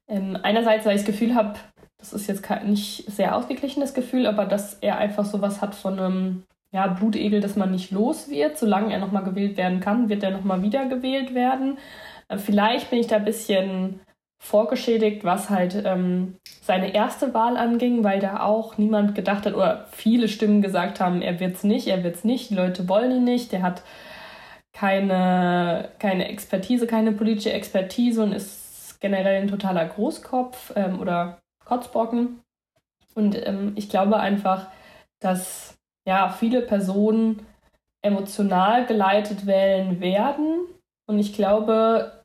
Ähm, einerseits, weil ich das Gefühl habe, das ist jetzt nicht sehr ausgeglichenes Gefühl, aber dass er einfach sowas hat von einem ja, Blutegel, dass man nicht los wird. Solange er nochmal gewählt werden kann, wird er nochmal wieder gewählt werden. Äh, vielleicht bin ich da ein bisschen vorgeschädigt, was halt ähm, seine erste Wahl anging, weil da auch niemand gedacht hat oder viele Stimmen gesagt haben, er wird es nicht, er wird es nicht, die Leute wollen ihn nicht, der hat keine, keine Expertise, keine politische Expertise und ist generell ein totaler Großkopf ähm, oder Kotzbrocken. Und ähm, ich glaube einfach, dass ja viele Personen emotional geleitet wählen werden. Und ich glaube,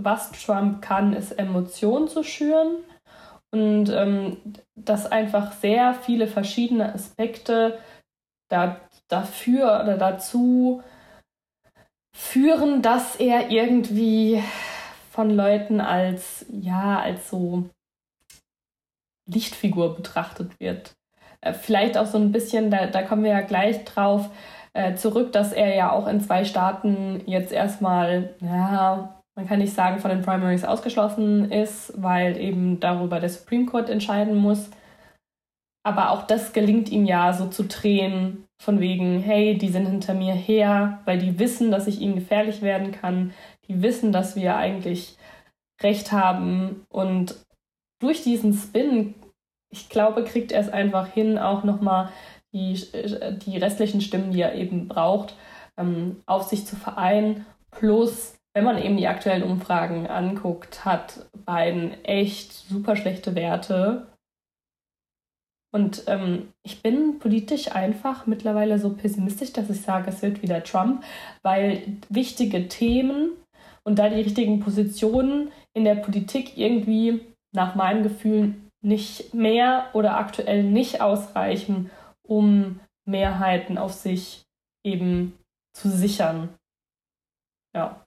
was Trump kann, ist Emotionen zu schüren und ähm, dass einfach sehr viele verschiedene Aspekte da, dafür oder dazu führen, dass er irgendwie von Leuten als ja als so Lichtfigur betrachtet wird. Äh, vielleicht auch so ein bisschen, da, da kommen wir ja gleich drauf äh, zurück, dass er ja auch in zwei Staaten jetzt erstmal, ja, man kann nicht sagen, von den Primaries ausgeschlossen ist, weil eben darüber der Supreme Court entscheiden muss. Aber auch das gelingt ihm ja so zu drehen, von wegen, hey, die sind hinter mir her, weil die wissen, dass ich ihnen gefährlich werden kann. Die wissen, dass wir eigentlich recht haben. Und durch diesen Spin, ich glaube, kriegt er es einfach hin, auch nochmal die, die restlichen Stimmen, die er eben braucht, ähm, auf sich zu vereinen. Plus wenn man eben die aktuellen Umfragen anguckt, hat Biden echt super schlechte Werte. Und ähm, ich bin politisch einfach mittlerweile so pessimistisch, dass ich sage, es wird wieder Trump, weil wichtige Themen und da die richtigen Positionen in der Politik irgendwie nach meinem Gefühl nicht mehr oder aktuell nicht ausreichen, um Mehrheiten auf sich eben zu sichern. Ja.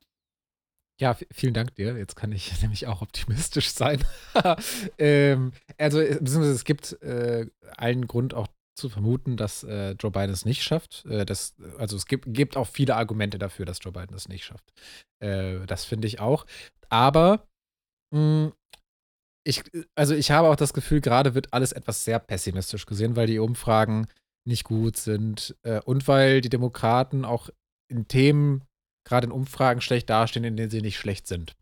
Ja, vielen Dank dir. Jetzt kann ich nämlich auch optimistisch sein. ähm, also, äh, beziehungsweise es gibt äh, allen Grund auch zu vermuten, dass äh, Joe Biden es nicht schafft. Äh, das, also es gibt, gibt auch viele Argumente dafür, dass Joe Biden es nicht schafft. Äh, das finde ich auch. Aber mh, hm, ich, also ich habe auch das Gefühl, gerade wird alles etwas sehr pessimistisch gesehen, weil die Umfragen nicht gut sind äh, und weil die Demokraten auch in Themen gerade in Umfragen schlecht dastehen, in denen sie nicht schlecht sind.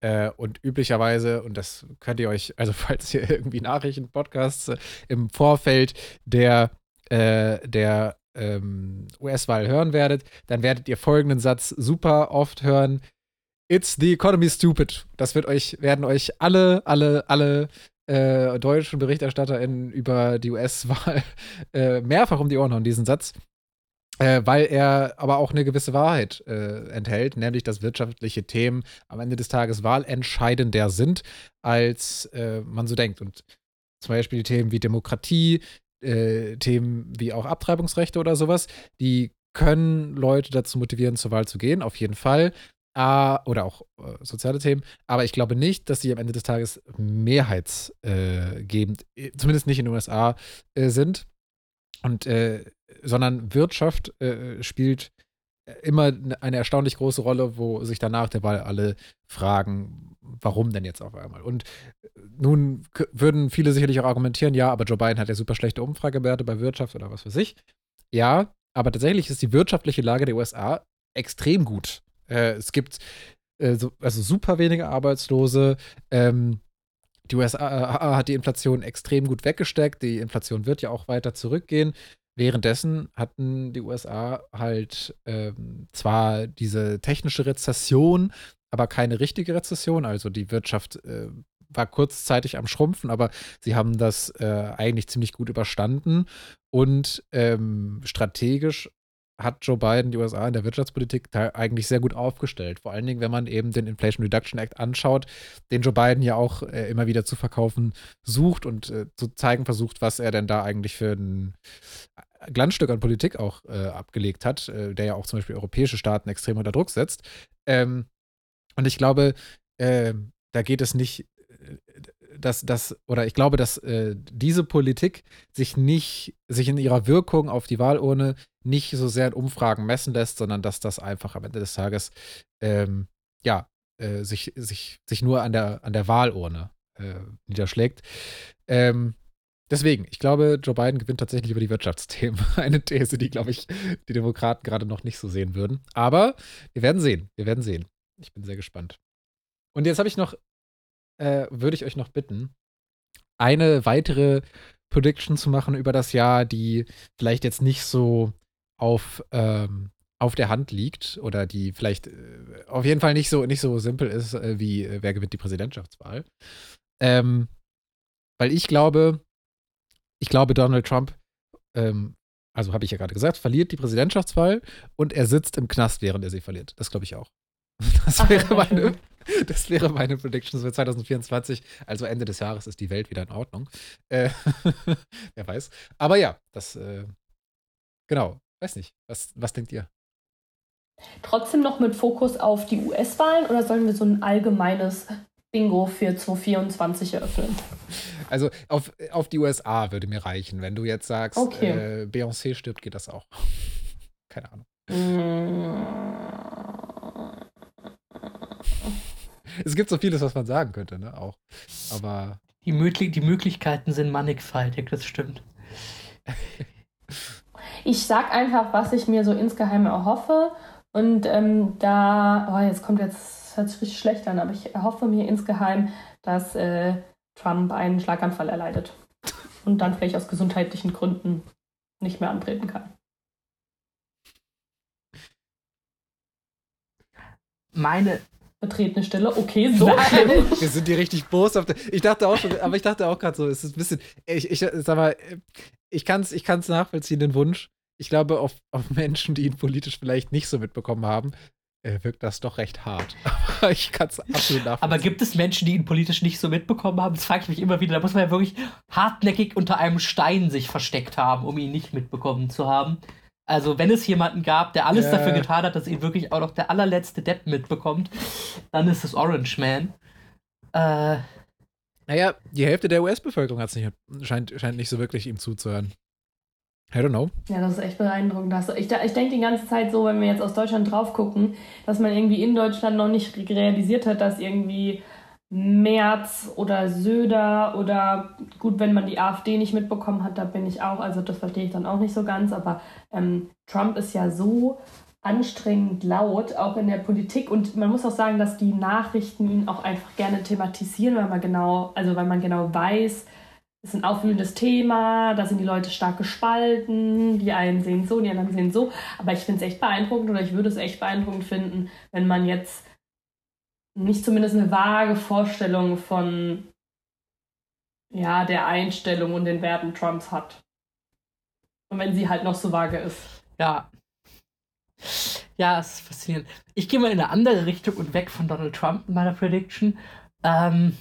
Äh, und üblicherweise, und das könnt ihr euch, also falls ihr irgendwie Nachrichtenpodcasts äh, im Vorfeld der, äh, der ähm, US-Wahl hören werdet, dann werdet ihr folgenden Satz super oft hören. It's the economy stupid. Das wird euch, werden euch alle, alle, alle äh, deutschen BerichterstatterInnen über die US-Wahl äh, mehrfach um die Ohren hauen, diesen Satz. Äh, weil er aber auch eine gewisse Wahrheit äh, enthält, nämlich dass wirtschaftliche Themen am Ende des Tages wahlentscheidender sind, als äh, man so denkt. Und zum Beispiel Themen wie Demokratie, äh, Themen wie auch Abtreibungsrechte oder sowas, die können Leute dazu motivieren, zur Wahl zu gehen, auf jeden Fall. Oder auch äh, soziale Themen. Aber ich glaube nicht, dass sie am Ende des Tages mehrheitsgebend, äh, zumindest nicht in den USA, sind. Und äh, sondern Wirtschaft äh, spielt immer eine erstaunlich große Rolle, wo sich danach der Wahl alle fragen, warum denn jetzt auf einmal? Und äh, nun würden viele sicherlich auch argumentieren, ja, aber Joe Biden hat ja super schlechte Umfragewerte bei Wirtschaft oder was weiß ich. Ja, aber tatsächlich ist die wirtschaftliche Lage der USA extrem gut. Äh, es gibt äh, so, also super wenige Arbeitslose. Ähm, die USA hat die Inflation extrem gut weggesteckt. Die Inflation wird ja auch weiter zurückgehen. Währenddessen hatten die USA halt ähm, zwar diese technische Rezession, aber keine richtige Rezession. Also die Wirtschaft äh, war kurzzeitig am Schrumpfen, aber sie haben das äh, eigentlich ziemlich gut überstanden. Und ähm, strategisch hat Joe Biden die USA in der Wirtschaftspolitik eigentlich sehr gut aufgestellt. Vor allen Dingen, wenn man eben den Inflation Reduction Act anschaut, den Joe Biden ja auch äh, immer wieder zu verkaufen sucht und äh, zu zeigen versucht, was er denn da eigentlich für ein Glanzstück an Politik auch äh, abgelegt hat, äh, der ja auch zum Beispiel europäische Staaten extrem unter Druck setzt. Ähm, und ich glaube, ähm, da geht es nicht dass das, oder ich glaube, dass äh, diese Politik sich nicht, sich in ihrer Wirkung auf die Wahlurne nicht so sehr in Umfragen messen lässt, sondern dass das einfach am Ende des Tages, ähm, ja, äh, sich, sich, sich nur an der, an der Wahlurne äh, niederschlägt. Ähm, deswegen, ich glaube, Joe Biden gewinnt tatsächlich über die Wirtschaftsthemen. Eine These, die, glaube ich, die Demokraten gerade noch nicht so sehen würden. Aber wir werden sehen. Wir werden sehen. Ich bin sehr gespannt. Und jetzt habe ich noch, äh, würde ich euch noch bitten, eine weitere Prediction zu machen über das Jahr, die vielleicht jetzt nicht so auf, ähm, auf der Hand liegt oder die vielleicht äh, auf jeden Fall nicht so, nicht so simpel ist, äh, wie äh, wer gewinnt die Präsidentschaftswahl. Ähm, weil ich glaube, ich glaube, Donald Trump, ähm, also habe ich ja gerade gesagt, verliert die Präsidentschaftswahl und er sitzt im Knast, während er sie verliert. Das glaube ich auch. Das wäre, meine, das wäre meine Prediction für 2024. Also Ende des Jahres ist die Welt wieder in Ordnung. Äh, wer weiß. Aber ja, das, äh, genau, weiß nicht. Was, was denkt ihr?
Trotzdem noch mit Fokus auf die US-Wahlen oder sollen wir so ein allgemeines Bingo für 2024 eröffnen?
Also auf, auf die USA würde mir reichen. Wenn du jetzt sagst,
okay.
äh, Beyoncé stirbt, geht das auch. Keine Ahnung. Mm. Es gibt so vieles, was man sagen könnte, ne? Auch. Aber.
Die, möglich die Möglichkeiten sind mannigfaltig, das stimmt.
Ich sag einfach, was ich mir so insgeheim erhoffe. Und ähm, da, oh, jetzt kommt jetzt, hört sich richtig schlecht an, aber ich erhoffe mir insgeheim, dass äh, Trump einen Schlaganfall erleidet und dann vielleicht aus gesundheitlichen Gründen nicht mehr antreten kann.
Meine
betretene Stille. Okay, so schlimm.
Wir sind die richtig boshaft. Ich dachte auch schon, aber ich dachte auch gerade so, es ist ein bisschen, ich, ich sag mal, ich kann es ich kann's nachvollziehen, den Wunsch. Ich glaube, auf, auf Menschen, die ihn politisch vielleicht nicht so mitbekommen haben, äh, wirkt das doch recht hart. Aber ich kann es absolut nachvollziehen.
Aber gibt es Menschen, die ihn politisch nicht so mitbekommen haben? Das frage ich mich immer wieder. Da muss man ja wirklich hartnäckig unter einem Stein sich versteckt haben, um ihn nicht mitbekommen zu haben. Also, wenn es jemanden gab, der alles äh. dafür getan hat, dass ihn wirklich auch noch der allerletzte Depp mitbekommt, dann ist es Orange Man. Äh.
Naja, die Hälfte der US-Bevölkerung scheint, scheint nicht so wirklich ihm zuzuhören. I don't know.
Ja, das ist echt beeindruckend. Ich, ich denke die ganze Zeit so, wenn wir jetzt aus Deutschland drauf gucken, dass man irgendwie in Deutschland noch nicht realisiert hat, dass irgendwie Merz oder Söder oder gut, wenn man die AfD nicht mitbekommen hat, da bin ich auch, also das verstehe ich dann auch nicht so ganz, aber ähm, Trump ist ja so anstrengend laut, auch in der Politik und man muss auch sagen, dass die Nachrichten ihn auch einfach gerne thematisieren, weil man genau, also weil man genau weiß, es ist ein aufwühlendes Thema, da sind die Leute stark gespalten, die einen sehen so, die anderen sehen so, aber ich finde es echt beeindruckend oder ich würde es echt beeindruckend finden, wenn man jetzt nicht zumindest eine vage Vorstellung von ja, der Einstellung und den Werten Trumps hat. Und wenn sie halt noch so vage ist.
Ja. Ja, es ist faszinierend. Ich gehe mal in eine andere Richtung und weg von Donald Trump in meiner Prediction. Ähm,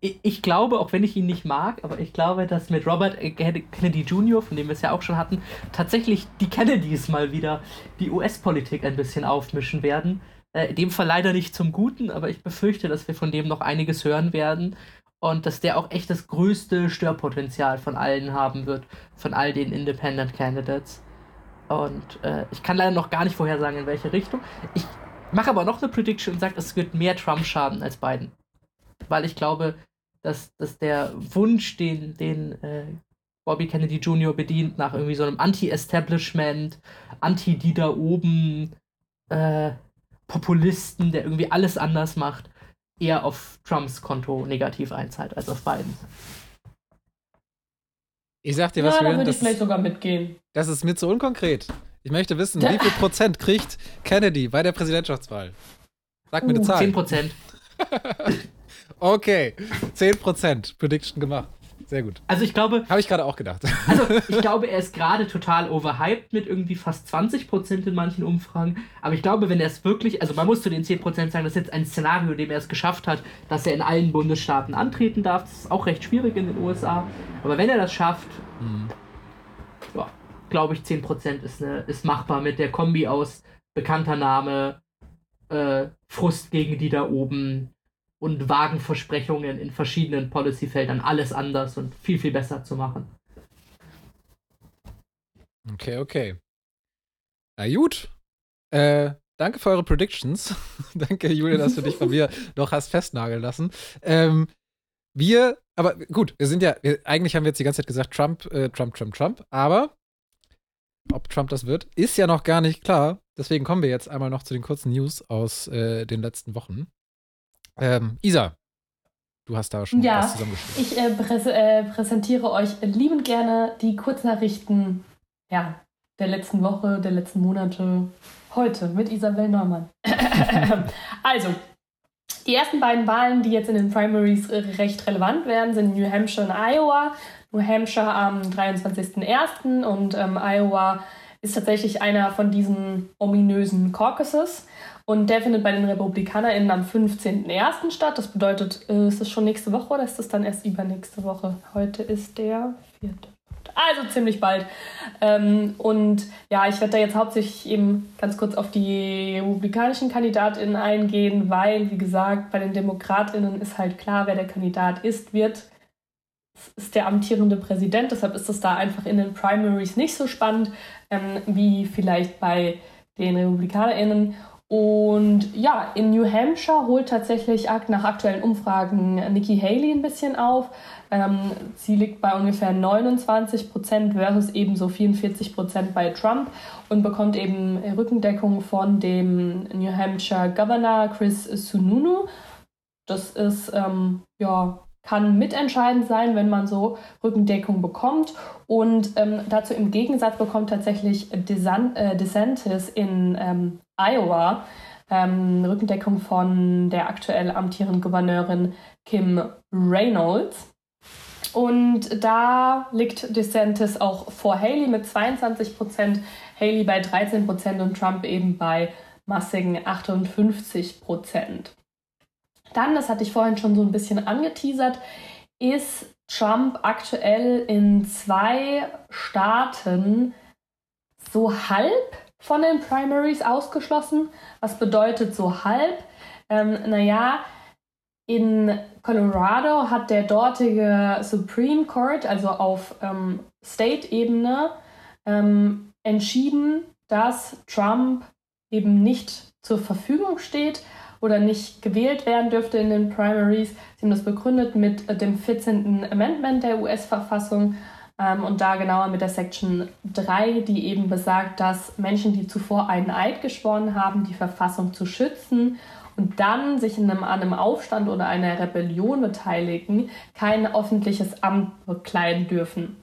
ich, ich, glaube, auch wenn ich ihn nicht mag, aber ich glaube, dass mit Robert Kennedy Jr., von dem wir es ja auch schon hatten, tatsächlich die Kennedys mal wieder die US-Politik ein bisschen aufmischen werden. Äh, in dem Fall leider nicht zum Guten, aber ich befürchte, dass wir von dem noch einiges hören werden und dass der auch echt das größte Störpotenzial von allen haben wird, von all den Independent Candidates. Und äh, ich kann leider noch gar nicht vorhersagen, in welche Richtung. Ich mache aber noch eine Prediction und sage, es wird mehr Trump schaden als Biden. Weil ich glaube, dass, dass der Wunsch, den, den äh, Bobby Kennedy Jr. bedient, nach irgendwie so einem Anti-Establishment, Anti-die da oben, äh, Populisten, der irgendwie alles anders macht, eher auf Trumps Konto negativ einzahlt als auf Biden.
Ich sag dir was, ja,
Julian, da würde ich vielleicht sogar mitgehen.
Das ist mir zu unkonkret. Ich möchte wissen, wie viel Prozent kriegt Kennedy bei der Präsidentschaftswahl? Sag mir uh, eine Zahl.
10 Prozent.
okay, 10 Prozent. Prediction gemacht. Sehr gut.
Also ich glaube.
Habe ich gerade auch gedacht.
Also ich glaube, er ist gerade total overhyped mit irgendwie fast 20% in manchen Umfragen. Aber ich glaube, wenn er es wirklich, also man muss zu den 10% sagen, das ist jetzt ein Szenario, in dem er es geschafft hat, dass er in allen Bundesstaaten antreten darf. Das ist auch recht schwierig in den USA. Aber wenn er das schafft, mhm. ja, glaube ich, 10% ist, eine, ist machbar mit der Kombi aus bekannter Name, äh, Frust gegen die da oben, und vagen Versprechungen in verschiedenen Policyfeldern alles anders und viel, viel besser zu machen.
Okay, okay. Na gut. Äh, danke für eure Predictions. danke, Julia, dass du dich von mir noch hast festnageln lassen. Ähm, wir, aber gut, wir sind ja, wir, eigentlich haben wir jetzt die ganze Zeit gesagt, Trump, äh, Trump, Trump, Trump, aber ob Trump das wird, ist ja noch gar nicht klar. Deswegen kommen wir jetzt einmal noch zu den kurzen News aus äh, den letzten Wochen. Ähm, Isa, du hast da schon
ja, was zusammengeschrieben. Ich äh, präs äh, präsentiere euch liebend gerne die Kurznachrichten ja, der letzten Woche, der letzten Monate, heute mit Isabel Neumann. also, die ersten beiden Wahlen, die jetzt in den Primaries recht relevant werden, sind New Hampshire und Iowa. New Hampshire am 23.01. und ähm, Iowa ist tatsächlich einer von diesen ominösen Caucuses. Und der findet bei den RepublikanerInnen am 15.01. statt. Das bedeutet, äh, ist es schon nächste Woche oder ist es dann erst übernächste Woche? Heute ist der vierte. Also ziemlich bald. Ähm, und ja, ich werde da jetzt hauptsächlich eben ganz kurz auf die republikanischen KandidatInnen eingehen, weil, wie gesagt, bei den DemokratInnen ist halt klar, wer der Kandidat ist, wird ist der amtierende Präsident. Deshalb ist es da einfach in den Primaries nicht so spannend ähm, wie vielleicht bei den RepublikanerInnen. Und ja, in New Hampshire holt tatsächlich nach aktuellen Umfragen Nikki Haley ein bisschen auf. Ähm, sie liegt bei ungefähr 29 Prozent versus ebenso 44 Prozent bei Trump und bekommt eben Rückendeckung von dem New Hampshire Governor Chris Sununu. Das ist ähm, ja kann mitentscheidend sein, wenn man so Rückendeckung bekommt. Und ähm, dazu im Gegensatz bekommt tatsächlich Desan äh, DeSantis in ähm, Iowa ähm, Rückendeckung von der aktuell amtierenden Gouverneurin Kim Reynolds. Und da liegt DeSantis auch vor Haley mit 22 Prozent, Haley bei 13 Prozent und Trump eben bei massigen 58 Prozent. Dann, das hatte ich vorhin schon so ein bisschen angeteasert, ist Trump aktuell in zwei Staaten so halb von den Primaries ausgeschlossen. Was bedeutet so halb? Ähm, naja, in Colorado hat der dortige Supreme Court, also auf ähm, State-Ebene, ähm, entschieden, dass Trump eben nicht zur Verfügung steht oder nicht gewählt werden dürfte in den Primaries. Sie haben das begründet mit dem 14. Amendment der US-Verfassung ähm, und da genauer mit der Section 3, die eben besagt, dass Menschen, die zuvor einen Eid geschworen haben, die Verfassung zu schützen und dann sich in einem, an einem Aufstand oder einer Rebellion beteiligen, kein öffentliches Amt bekleiden dürfen.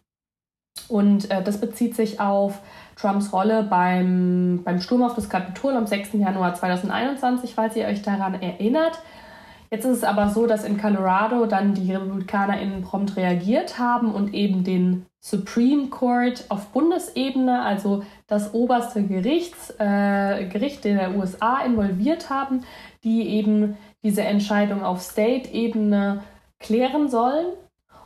Und äh, das bezieht sich auf Trumps Rolle beim, beim Sturm auf das Kapitol am 6. Januar 2021, falls ihr euch daran erinnert. Jetzt ist es aber so, dass in Colorado dann die RepublikanerInnen prompt reagiert haben und eben den Supreme Court auf Bundesebene, also das oberste Gerichts, äh, Gericht der USA involviert haben, die eben diese Entscheidung auf State-Ebene klären sollen.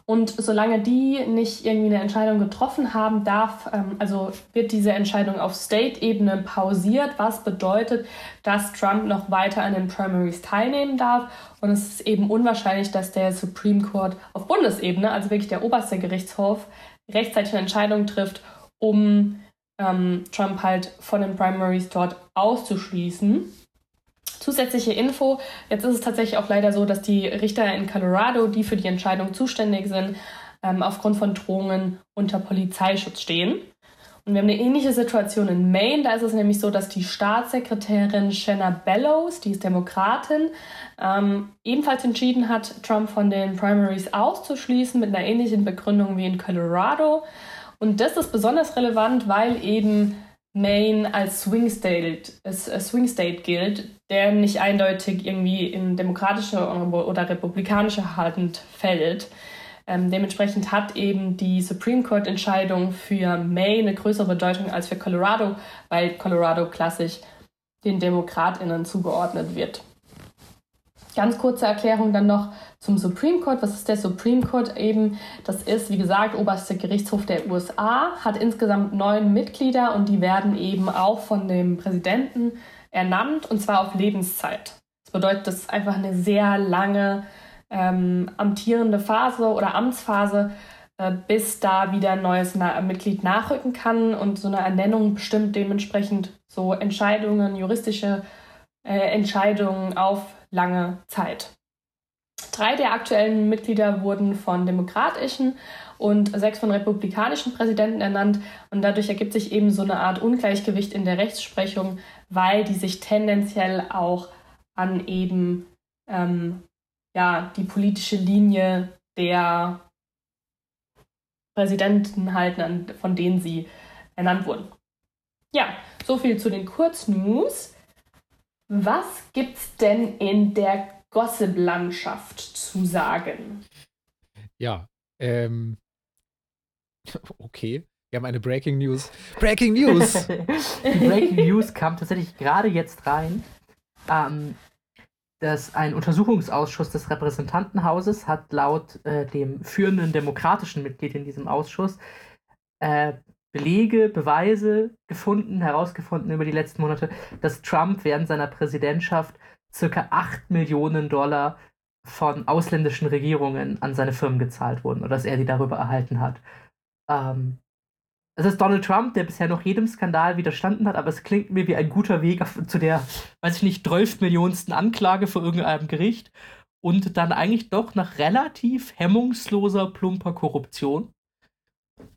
Und solange die nicht irgendwie eine Entscheidung getroffen haben, darf, ähm, also wird diese Entscheidung auf State-Ebene pausiert, was bedeutet, dass Trump noch weiter an den Primaries teilnehmen darf. Und es ist eben unwahrscheinlich, dass der Supreme Court auf Bundesebene, also wirklich der oberste Gerichtshof, rechtzeitig eine Entscheidung trifft, um ähm, Trump halt von den Primaries dort auszuschließen. Zusätzliche Info, jetzt ist es tatsächlich auch leider so, dass die Richter in Colorado, die für die Entscheidung zuständig sind, ähm, aufgrund von Drohungen unter Polizeischutz stehen. Und wir haben eine ähnliche Situation in Maine. Da ist es nämlich so, dass die Staatssekretärin Shanna Bellows, die ist Demokratin, ähm, ebenfalls entschieden hat, Trump von den Primaries auszuschließen mit einer ähnlichen Begründung wie in Colorado. Und das ist besonders relevant, weil eben Maine als Swing State, als Swing State gilt, der nicht eindeutig irgendwie in demokratische oder republikanische Hand fällt. Ähm, dementsprechend hat eben die Supreme Court Entscheidung für Maine eine größere Bedeutung als für Colorado, weil Colorado klassisch den DemokratInnen zugeordnet wird. Ganz kurze Erklärung dann noch zum Supreme Court. Was ist der Supreme Court eben? Das ist, wie gesagt, oberster Gerichtshof der USA, hat insgesamt neun Mitglieder und die werden eben auch von dem Präsidenten ernannt und zwar auf Lebenszeit. Das bedeutet, das ist einfach eine sehr lange ähm, amtierende Phase oder Amtsphase, äh, bis da wieder ein neues Na Mitglied nachrücken kann. Und so eine Ernennung bestimmt dementsprechend so Entscheidungen, juristische äh, Entscheidungen auf lange Zeit. Drei der aktuellen Mitglieder wurden von demokratischen und sechs von republikanischen Präsidenten ernannt. Und dadurch ergibt sich eben so eine Art Ungleichgewicht in der Rechtsprechung, weil die sich tendenziell auch an eben ähm, ja, die politische Linie der Präsidenten halten, von denen sie ernannt wurden. Ja, so viel zu den Kurznews. Was gibt's denn in der Gossip-Landschaft zu sagen?
Ja, ähm, okay. Wir haben eine Breaking News. Breaking News!
Die Breaking News kam tatsächlich gerade jetzt rein. Ähm, dass ein Untersuchungsausschuss des Repräsentantenhauses hat laut äh, dem führenden demokratischen Mitglied in diesem Ausschuss äh, Belege, Beweise gefunden, herausgefunden über die letzten Monate, dass Trump während seiner Präsidentschaft circa 8 Millionen Dollar von ausländischen Regierungen an seine Firmen gezahlt wurden oder dass er die darüber erhalten hat. Ähm, es ist Donald Trump, der bisher noch jedem Skandal widerstanden hat, aber es klingt mir wie ein guter Weg zu der, weiß ich nicht, 12 Millionsten Anklage vor irgendeinem Gericht und dann eigentlich doch nach relativ hemmungsloser, plumper Korruption.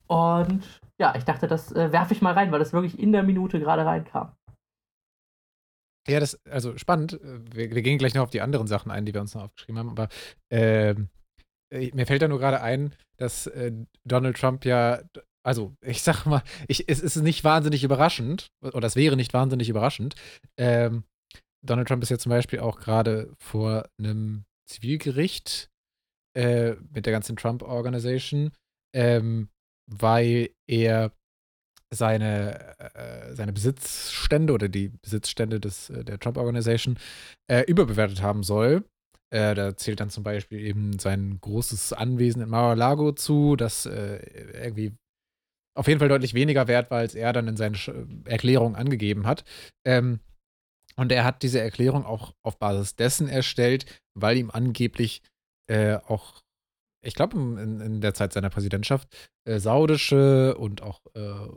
Und ja, ich dachte, das äh, werfe ich mal rein, weil das wirklich in der Minute gerade reinkam.
Ja, das, also spannend. Wir, wir, gehen gleich noch auf die anderen Sachen ein, die wir uns noch aufgeschrieben haben, aber äh, mir fällt da nur gerade ein, dass äh, Donald Trump ja, also ich sag mal, ich, es ist nicht wahnsinnig überraschend, oder es wäre nicht wahnsinnig überraschend. Ähm, Donald Trump ist ja zum Beispiel auch gerade vor einem Zivilgericht äh, mit der ganzen Trump Organization, ähm, weil er seine, äh, seine Besitzstände oder die Besitzstände des, äh, der Trump Organization äh, überbewertet haben soll. Äh, da zählt dann zum Beispiel eben sein großes Anwesen in Mar-a-Lago zu, das äh, irgendwie auf jeden Fall deutlich weniger wert war, als er dann in seinen Erklärungen angegeben hat. Ähm, und er hat diese Erklärung auch auf Basis dessen erstellt, weil ihm angeblich äh, auch ich glaube, in, in, der Zeit seiner Präsidentschaft, äh, saudische und auch, äh,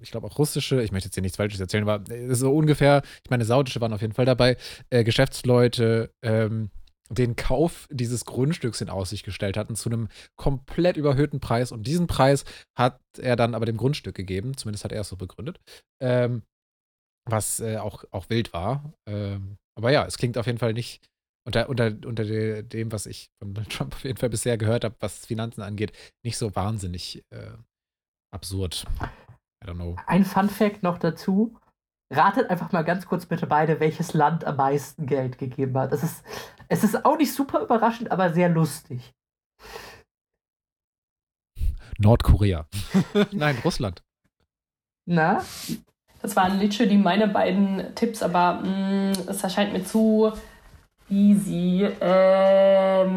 ich glaube auch russische, ich möchte jetzt hier nichts Falsches erzählen, aber äh, so ungefähr, ich meine, saudische waren auf jeden Fall dabei, äh, Geschäftsleute ähm, den Kauf dieses Grundstücks in Aussicht gestellt hatten zu einem komplett überhöhten Preis. Und diesen Preis hat er dann aber dem Grundstück gegeben, zumindest hat er es so begründet, ähm, was äh, auch, auch wild war. Ähm, aber ja, es klingt auf jeden Fall nicht unter, unter, unter dem, was ich von Trump auf jeden Fall bisher gehört habe, was Finanzen angeht, nicht so wahnsinnig äh, absurd. I don't know.
Ein Fun Fact noch dazu. Ratet einfach mal ganz kurz bitte beide, welches Land am meisten Geld gegeben hat. Es ist, es ist auch nicht super überraschend, aber sehr lustig.
Nordkorea. Nein, Russland.
Na? Das waren literally meine beiden Tipps, aber mh, mm, es erscheint mir zu Easy. Ähm,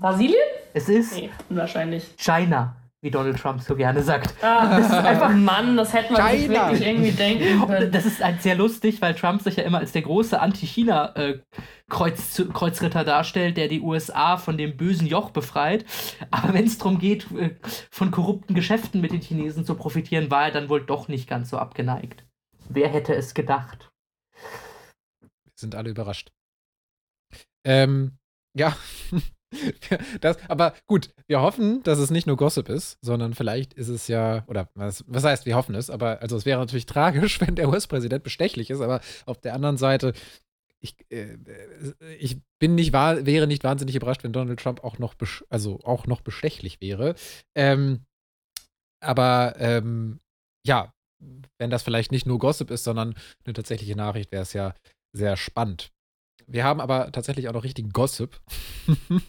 Brasilien?
Es ist
nee, unwahrscheinlich.
China, wie Donald Trump so gerne sagt.
Ah, das ist einfach Mann, das hätte man sich wirklich irgendwie denken können.
Das ist halt sehr lustig, weil Trump sich ja immer als der große Anti-China-Kreuzritter darstellt, der die USA von dem bösen Joch befreit. Aber wenn es darum geht, äh, von korrupten Geschäften mit den Chinesen zu profitieren, war er dann wohl doch nicht ganz so abgeneigt. Wer hätte es gedacht?
Sind alle überrascht. Ähm, ja. das, aber gut, wir hoffen, dass es nicht nur Gossip ist, sondern vielleicht ist es ja, oder was, was heißt, wir hoffen es, aber also es wäre natürlich tragisch, wenn der US-Präsident bestechlich ist, aber auf der anderen Seite, ich, äh, ich bin nicht wäre nicht wahnsinnig überrascht, wenn Donald Trump auch noch, also auch noch bestechlich wäre. Ähm, aber ähm, ja, wenn das vielleicht nicht nur Gossip ist, sondern eine tatsächliche Nachricht, wäre es ja sehr spannend. Wir haben aber tatsächlich auch noch richtigen Gossip.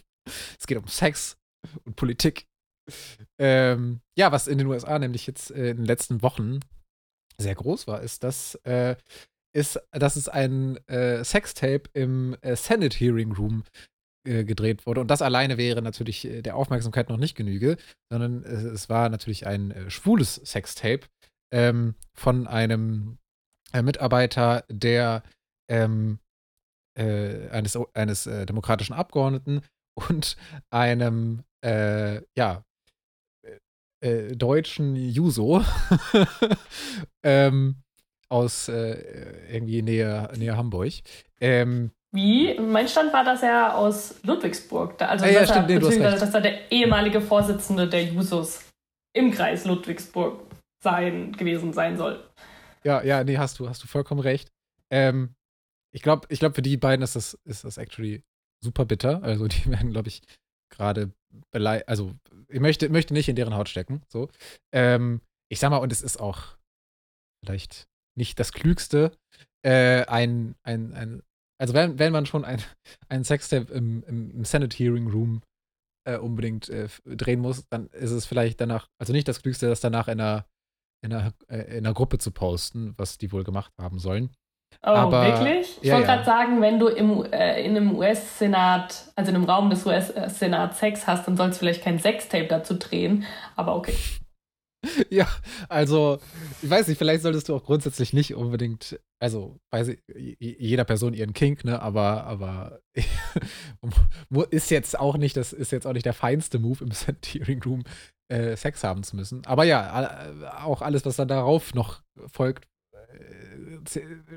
es geht um Sex und Politik. Ähm, ja, was in den USA nämlich jetzt äh, in den letzten Wochen sehr groß war, ist, dass, äh, ist, dass es ein äh, Sextape im äh, Senate Hearing Room äh, gedreht wurde. Und das alleine wäre natürlich äh, der Aufmerksamkeit noch nicht genüge, sondern es war natürlich ein schwules Sextape ähm, von einem Mitarbeiter der ähm, äh, eines, eines äh, demokratischen Abgeordneten und einem, äh, ja, äh, deutschen Juso ähm, aus äh, irgendwie Nähe, Nähe Hamburg. Ähm,
Wie? Mein Stand war, dass er aus Ludwigsburg, also
Ah, ja,
dass,
stimmt, nee,
er,
recht.
dass er der ehemalige Vorsitzende der Jusos im Kreis Ludwigsburg sein, gewesen sein soll.
Ja, ja, nee, hast du, hast du vollkommen recht. Ähm, ich glaube, ich glaub, für die beiden ist das, ist das actually super bitter. Also die werden, glaube ich, gerade beleidigt. Also ich möchte, möchte nicht in deren Haut stecken. So. Ähm, ich sag mal, und es ist auch vielleicht nicht das Klügste, äh, ein, ein, ein, also wenn, wenn man schon ein, ein Sextape im, im, im Senate Hearing Room äh, unbedingt äh, drehen muss, dann ist es vielleicht danach, also nicht das Klügste, das danach in einer, in einer, äh, in einer Gruppe zu posten, was die wohl gemacht haben sollen.
Oh,
Aber-
wirklich? Ich
ja,
wollte
ja.
gerade sagen, wenn du im, äh, in einem US-Senat, also in einem Raum des US-Senats Sex hast, dann sollst du vielleicht kein Sextape dazu drehen. Aber okay.
Ja, also, ich weiß nicht, vielleicht solltest du auch grundsätzlich nicht unbedingt, also, weiß ich, jeder Person ihren Kink, ne, aber, aber ist jetzt auch nicht, das ist jetzt auch nicht der feinste Move im Hearing Room, äh, Sex haben zu müssen. Aber ja, a- auch alles, was dann darauf noch folgt, äh,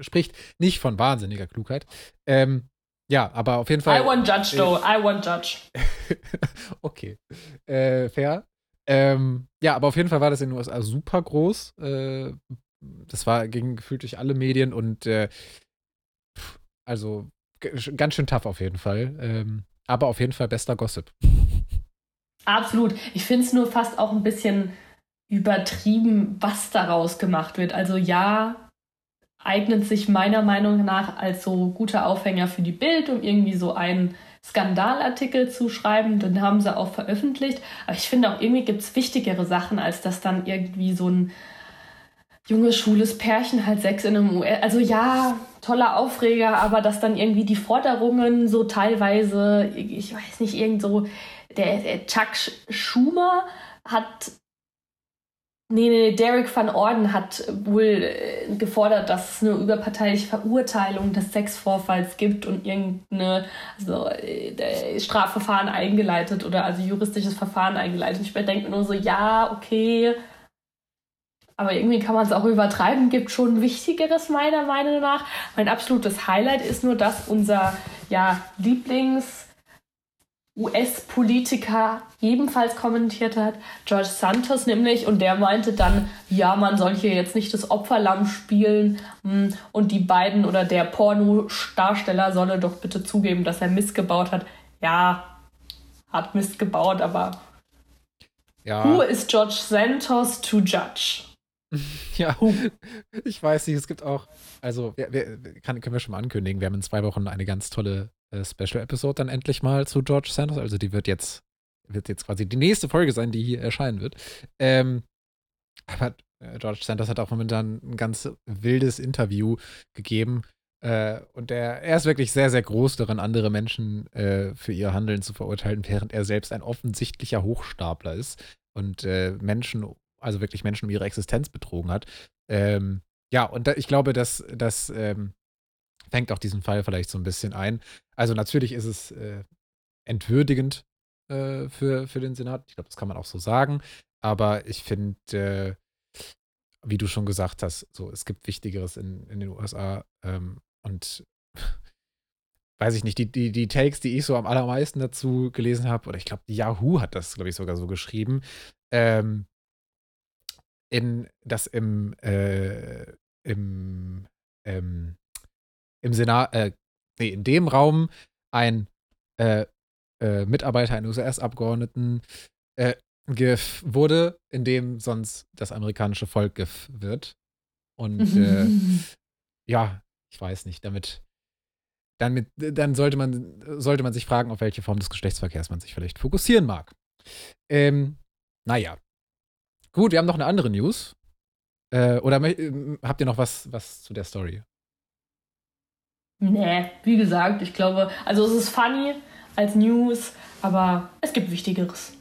spricht nicht von wahnsinniger Klugheit. Ähm, ja, aber auf jeden Fall.
I want judge, though. I want judge.
okay. Äh, fair. Ähm, ja, aber auf jeden Fall war das in den USA super groß. Äh, das war ging gefühlt durch alle Medien und äh, also ganz schön tough auf jeden Fall. Ähm, aber auf jeden Fall bester Gossip.
Absolut. Ich finde es nur fast auch ein bisschen übertrieben, was daraus gemacht wird. Also ja, eignet sich meiner Meinung nach als so guter Aufhänger für die Bild, um irgendwie so einen Skandalartikel zu schreiben. Den haben sie auch veröffentlicht. Aber ich finde auch irgendwie gibt es wichtigere Sachen, als dass dann irgendwie so ein junges, schwules Pärchen halt Sex in einem US. Also ja, toller Aufreger, aber dass dann irgendwie die Forderungen so teilweise, ich weiß nicht, irgend so, der, der Chuck Sch- Schumer hat. Nee, nee, Derek Van Orden hat wohl äh, gefordert, dass es eine überparteiliche Verurteilung des Sexvorfalls gibt und irgendeine also, äh, Strafverfahren eingeleitet oder also juristisches Verfahren eingeleitet. Ich denke nur so, ja, okay, aber irgendwie kann man es auch übertreiben, gibt schon Wichtigeres meiner Meinung nach. Mein absolutes Highlight ist nur, dass unser ja, Lieblings- US-Politiker ebenfalls kommentiert hat, George Santos nämlich, und der meinte dann, ja, man soll hier jetzt nicht das Opferlamm spielen hm, und die beiden oder der Porno-Darsteller solle doch bitte zugeben, dass er Mist gebaut hat. Ja, hat Mist gebaut, aber
Ja.
who is George Santos to judge?
Ja, ich weiß nicht, es gibt auch, also wir, wir, kann, können wir schon mal ankündigen, wir haben in zwei Wochen eine ganz tolle äh, Special-Episode dann endlich mal zu George Santos, also die wird jetzt, wird jetzt quasi die nächste Folge sein, die hier erscheinen wird. Ähm, aber äh, George Santos hat auch momentan ein ganz wildes Interview gegeben äh, und der, er ist wirklich sehr, sehr groß darin, andere Menschen äh, für ihr Handeln zu verurteilen, während er selbst ein offensichtlicher Hochstapler ist und äh, Menschen also wirklich Menschen um ihre Existenz betrogen hat. Ähm, ja, und da, ich glaube, dass das ähm, fängt auch diesen Fall vielleicht so ein bisschen ein. Also natürlich ist es äh, entwürdigend äh, für, für den Senat. Ich glaube, das kann man auch so sagen. Aber ich finde, äh, wie du schon gesagt hast, so es gibt Wichtigeres in, in den USA. Ähm, und weiß ich nicht, die, die, die Takes, die ich so am allermeisten dazu gelesen habe, oder ich glaube, Yahoo hat das, glaube ich, sogar so geschrieben, ähm, in das im, äh, im, ähm, im Senat, äh, nee, in dem Raum ein äh, äh, Mitarbeiter eines US-Abgeordneten äh, gef wurde, in dem sonst das amerikanische Volk gef wird. Und äh, ja, ich weiß nicht, damit, damit, dann sollte man, sollte man sich fragen, auf welche Form des Geschlechtsverkehrs man sich vielleicht fokussieren mag. Ähm, naja. Gut, wir haben noch eine andere News. Äh, oder ähm, habt ihr noch was, was zu der Story?
Nee, wie gesagt, ich glaube, also es ist funny als News, aber es gibt Wichtigeres.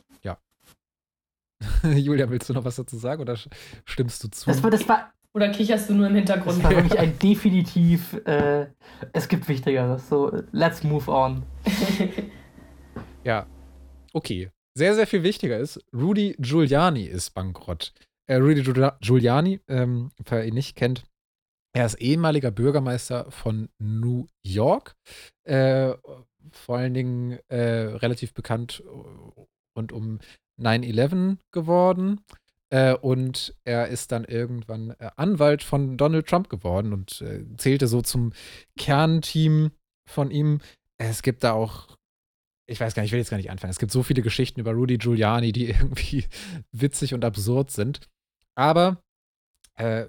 Julia, willst du noch was dazu sagen oder stimmst du zu?
Das war, das war,
Oder kicherst du nur im Hintergrund?
Das war wirklich ein definitiv, äh, es gibt Wichtigeres. So, let's move on.
ja, okay. Sehr, sehr viel wichtiger ist, Rudy Giuliani ist bankrott. Äh, Rudy Giuliani, ähm, wer ihn nicht kennt, er ist ehemaliger Bürgermeister von New York. Äh, vor allen Dingen äh, relativ bekannt rund um 9-11 geworden. Äh, und er ist dann irgendwann äh, Anwalt von Donald Trump geworden und äh, zählte so zum Kernteam von ihm. Es gibt da auch, ich weiß gar nicht, ich will jetzt gar nicht anfangen. Es gibt so viele Geschichten über Rudy Giuliani, die irgendwie witzig und absurd sind. Aber äh,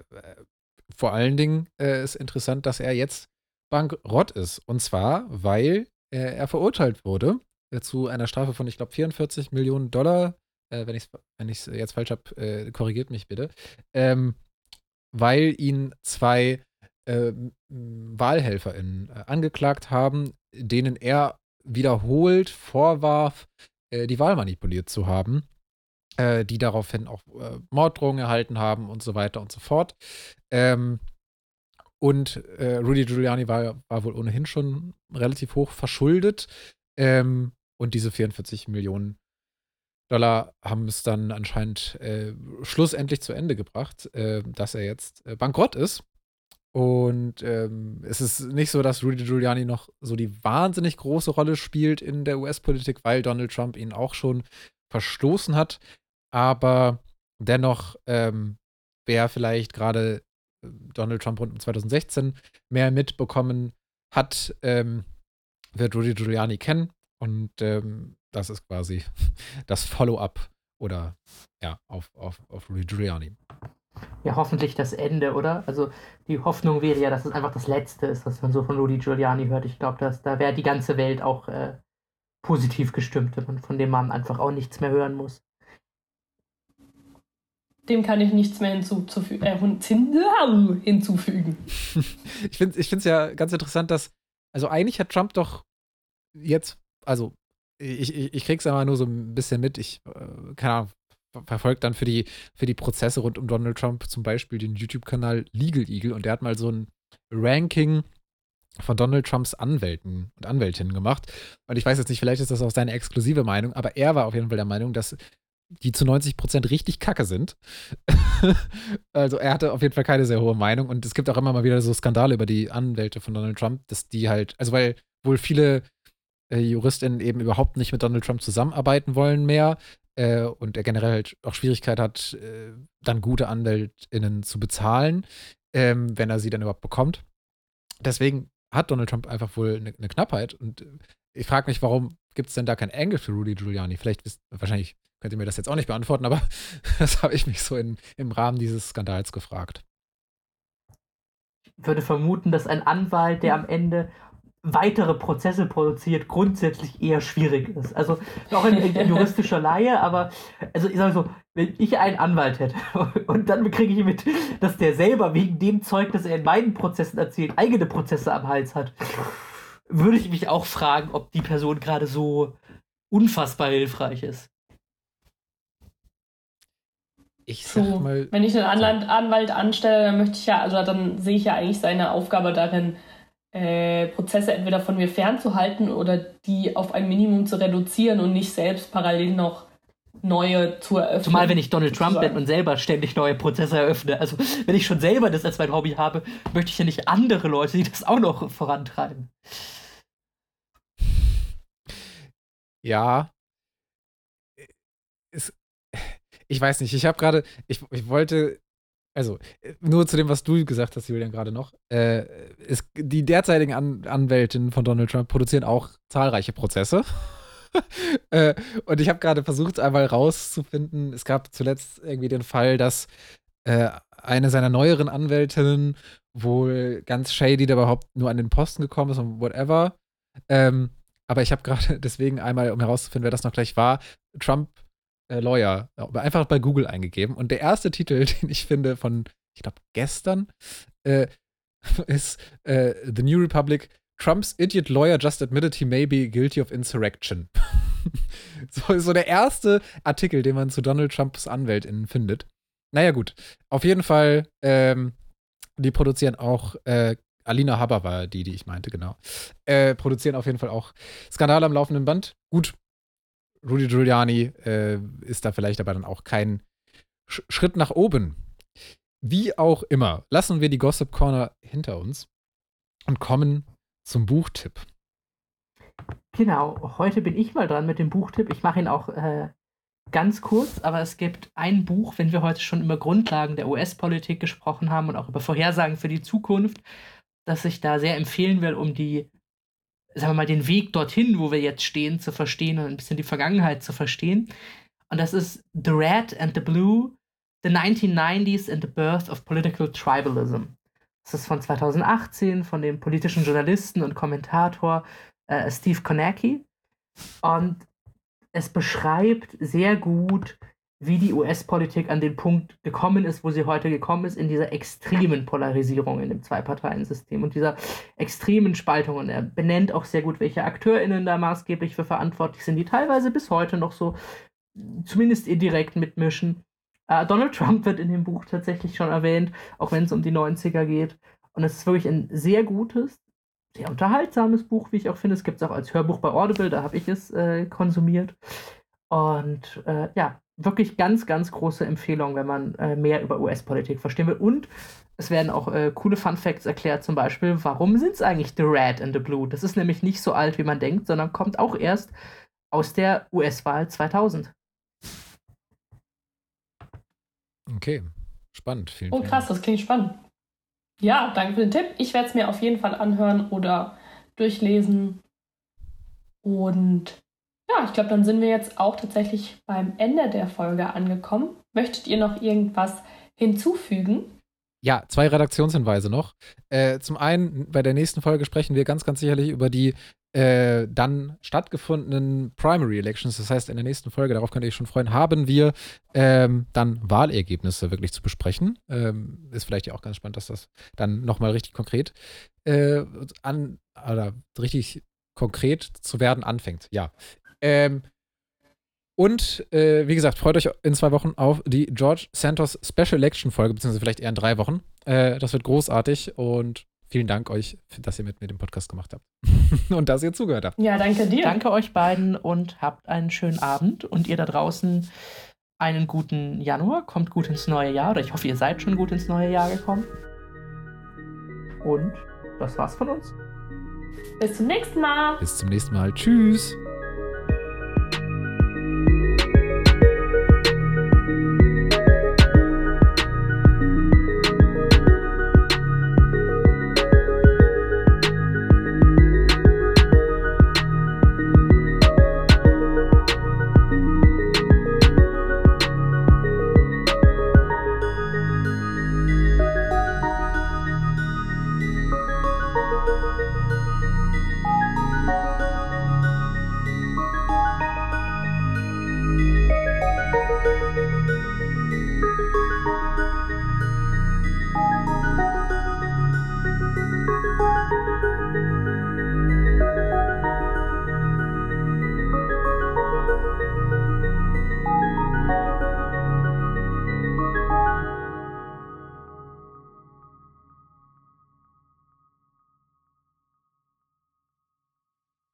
vor allen Dingen äh, ist interessant, dass er jetzt bankrott ist. Und zwar, weil er verurteilt wurde zu einer Strafe von, ich glaube, 44 Millionen Dollar. Äh, wenn ich es wenn jetzt falsch habe, äh, korrigiert mich bitte, ähm, weil ihn zwei äh, WahlhelferInnen äh, angeklagt haben, denen er wiederholt vorwarf, äh, die Wahl manipuliert zu haben, äh, die daraufhin auch Morddrohungen erhalten haben und so weiter und so fort. Ähm, und Rudy Giuliani war, war wohl ohnehin schon relativ hoch verschuldet. Ähm, und diese 44 Millionen Dollar haben es dann anscheinend äh, schlussendlich zu Ende gebracht, äh, dass er jetzt äh, bankrott ist. Und ähm, es ist nicht so, dass Rudy Giuliani noch so die wahnsinnig große Rolle spielt in der US-Politik, weil Donald Trump ihn auch schon verstoßen hat. Aber dennoch, ähm, wer vielleicht gerade äh, Donald Trump rund um 2016 mehr mitbekommen hat, ähm, wird Rudy Giuliani kennen. Und ähm, das ist quasi das Follow-up oder ja, auf, auf, auf Rudy Giuliani.
Ja, hoffentlich das Ende, oder? Also die Hoffnung wäre ja, dass es einfach das Letzte ist, was man so von Rudy Giuliani hört. Ich glaube, dass da wäre die ganze Welt auch äh, positiv gestimmt, wenn man von dem Mann einfach auch nichts mehr hören muss.
Dem kann ich nichts mehr hinzuzufügen. Äh, hinzufügen.
ich finde es ja ganz interessant, dass, also eigentlich hat Trump doch jetzt, also ich, ich, ich krieg's aber nur so ein bisschen mit. Ich, äh, keine Ahnung, verfolge dann für die, für die Prozesse rund um Donald Trump zum Beispiel den YouTube-Kanal Legal Eagle und der hat mal so ein Ranking von Donald Trumps Anwälten und Anwältinnen gemacht. Und ich weiß jetzt nicht, vielleicht ist das auch seine exklusive Meinung, aber er war auf jeden Fall der Meinung, dass die zu 90 Prozent richtig kacke sind. also er hatte auf jeden Fall keine sehr hohe Meinung und es gibt auch immer mal wieder so Skandale über die Anwälte von Donald Trump, dass die halt, also weil wohl viele äh, JuristInnen eben überhaupt nicht mit Donald Trump zusammenarbeiten wollen mehr äh, und er generell halt auch Schwierigkeit hat, äh, dann gute AnwältInnen zu bezahlen, ähm, wenn er sie dann überhaupt bekommt. Deswegen hat Donald Trump einfach wohl eine, eine Knappheit und ich frage mich, warum gibt es denn da kein Angle für Rudy Giuliani? Vielleicht wisst, wahrscheinlich könnt ihr mir das jetzt auch nicht beantworten, aber das habe ich mich so in, im Rahmen dieses Skandals gefragt.
Ich würde vermuten, dass ein Anwalt, der am Ende weitere Prozesse produziert, grundsätzlich eher schwierig ist. Also auch in, in juristischer Laie, aber also ich sage so, wenn ich einen Anwalt hätte und dann kriege ich mit, dass der selber wegen dem Zeug, das er in meinen Prozessen erzählt, eigene Prozesse am Hals hat, würde ich mich auch fragen, ob die Person gerade so unfassbar hilfreich ist.
Ich sag so, mal, wenn ich einen Anwalt anstelle, dann möchte ich ja, also dann sehe ich ja eigentlich seine Aufgabe darin, äh, Prozesse entweder von mir fernzuhalten oder die auf ein Minimum zu reduzieren und nicht selbst parallel noch neue zu eröffnen.
Zumal wenn ich Donald Trump bin und selber ständig neue Prozesse eröffne. Also wenn ich schon selber das als mein Hobby habe, möchte ich ja nicht andere Leute, die das auch noch vorantreiben.
Ja. Es, ich weiß nicht, ich habe gerade, ich, ich wollte also nur zu dem, was du gesagt hast, Julian, gerade noch. Äh, ist, die derzeitigen An Anwältinnen von Donald Trump produzieren auch zahlreiche Prozesse. äh, und ich habe gerade versucht, einmal rauszufinden. Es gab zuletzt irgendwie den Fall, dass äh, eine seiner neueren Anwältinnen wohl ganz shady da überhaupt nur an den Posten gekommen ist und whatever. Ähm, aber ich habe gerade deswegen einmal, um herauszufinden, wer das noch gleich war, Trump äh, Lawyer einfach bei Google eingegeben. Und der erste Titel, den ich finde von, ich glaube, gestern, äh, ist äh, The New Republic. Trump's idiot lawyer just admitted he may be guilty of insurrection. so, so der erste Artikel, den man zu Donald Trumps AnwältInnen findet. naja, gut. Auf jeden Fall, ähm, die produzieren auch, äh, Alina Haber war die, die ich meinte, genau. Äh, produzieren auf jeden Fall auch Skandale am laufenden Band. Gut, Rudy Giuliani äh, ist da vielleicht aber dann auch kein Sch Schritt nach oben. Wie auch immer, lassen wir die Gossip Corner hinter uns und kommen zum Buchtipp.
Genau, heute bin ich mal dran mit dem Buchtipp. Ich mache ihn auch äh, ganz kurz, aber es gibt ein Buch, wenn wir heute schon über Grundlagen der US-Politik gesprochen haben und auch über Vorhersagen für die Zukunft, das ich da sehr empfehlen will, um die, sagen wir mal, den Weg dorthin, wo wir jetzt stehen, zu verstehen und ein bisschen die Vergangenheit zu verstehen. Und das ist The Red and the Blue, The 1990s and the Birth of Political Tribalism. Das ist von 2018 von dem politischen Journalisten und Kommentator äh, Steve Konecki. Und es beschreibt sehr gut, wie die US-Politik an den Punkt gekommen ist, wo sie heute gekommen ist, in dieser extremen Polarisierung in dem Zwei-Parteien-System und dieser extremen Spaltung. Und er benennt auch sehr gut, welche AkteurInnen da maßgeblich für verantwortlich sind, die teilweise bis heute noch so zumindest indirekt mitmischen. Uh, Donald Trump wird in dem Buch tatsächlich schon erwähnt, auch wenn es um die 90er geht. Und es ist wirklich ein sehr gutes, sehr unterhaltsames Buch, wie ich auch finde. Es gibt es auch als Hörbuch bei Audible, da habe ich es äh, konsumiert. Und äh, ja, wirklich ganz, ganz große Empfehlung, wenn man äh, mehr über US-Politik verstehen will. Und es werden auch äh, coole Fun Facts erklärt, zum Beispiel, warum sind es eigentlich The Red and the Blue? Das ist nämlich nicht so alt, wie man denkt, sondern kommt auch erst aus der US-Wahl 2000.
Okay, spannend. Vielen,
oh, krass, das klingt spannend. Ja, danke für den Tipp. Ich werde es mir auf jeden Fall anhören oder durchlesen. Und ja, ich glaube, dann sind wir jetzt auch tatsächlich beim Ende der Folge angekommen. Möchtet ihr noch irgendwas hinzufügen?
Ja, zwei Redaktionshinweise noch. Äh, zum einen, bei der nächsten Folge sprechen wir ganz, ganz sicherlich über die äh, dann stattgefundenen Primary Elections. Das heißt, in der nächsten Folge, darauf könnt ihr euch schon freuen, haben wir ähm, dann Wahlergebnisse wirklich zu besprechen. Ähm, ist vielleicht ja auch ganz spannend, dass das dann nochmal richtig konkret äh, an, oder richtig konkret zu werden anfängt. Ja. Ähm, und äh, wie gesagt, freut euch in zwei Wochen auf die George Santos Special Election Folge, beziehungsweise vielleicht eher in drei Wochen. Äh, das wird großartig und vielen Dank euch, dass ihr mit mir den Podcast gemacht habt und dass ihr zugehört habt.
Ja, danke dir. Danke euch beiden und habt einen schönen Abend und ihr da draußen einen guten Januar. Kommt gut ins neue Jahr oder ich hoffe, ihr seid schon gut ins neue Jahr gekommen. Und das war's von uns.
Bis zum nächsten Mal.
Bis zum nächsten Mal. Tschüss.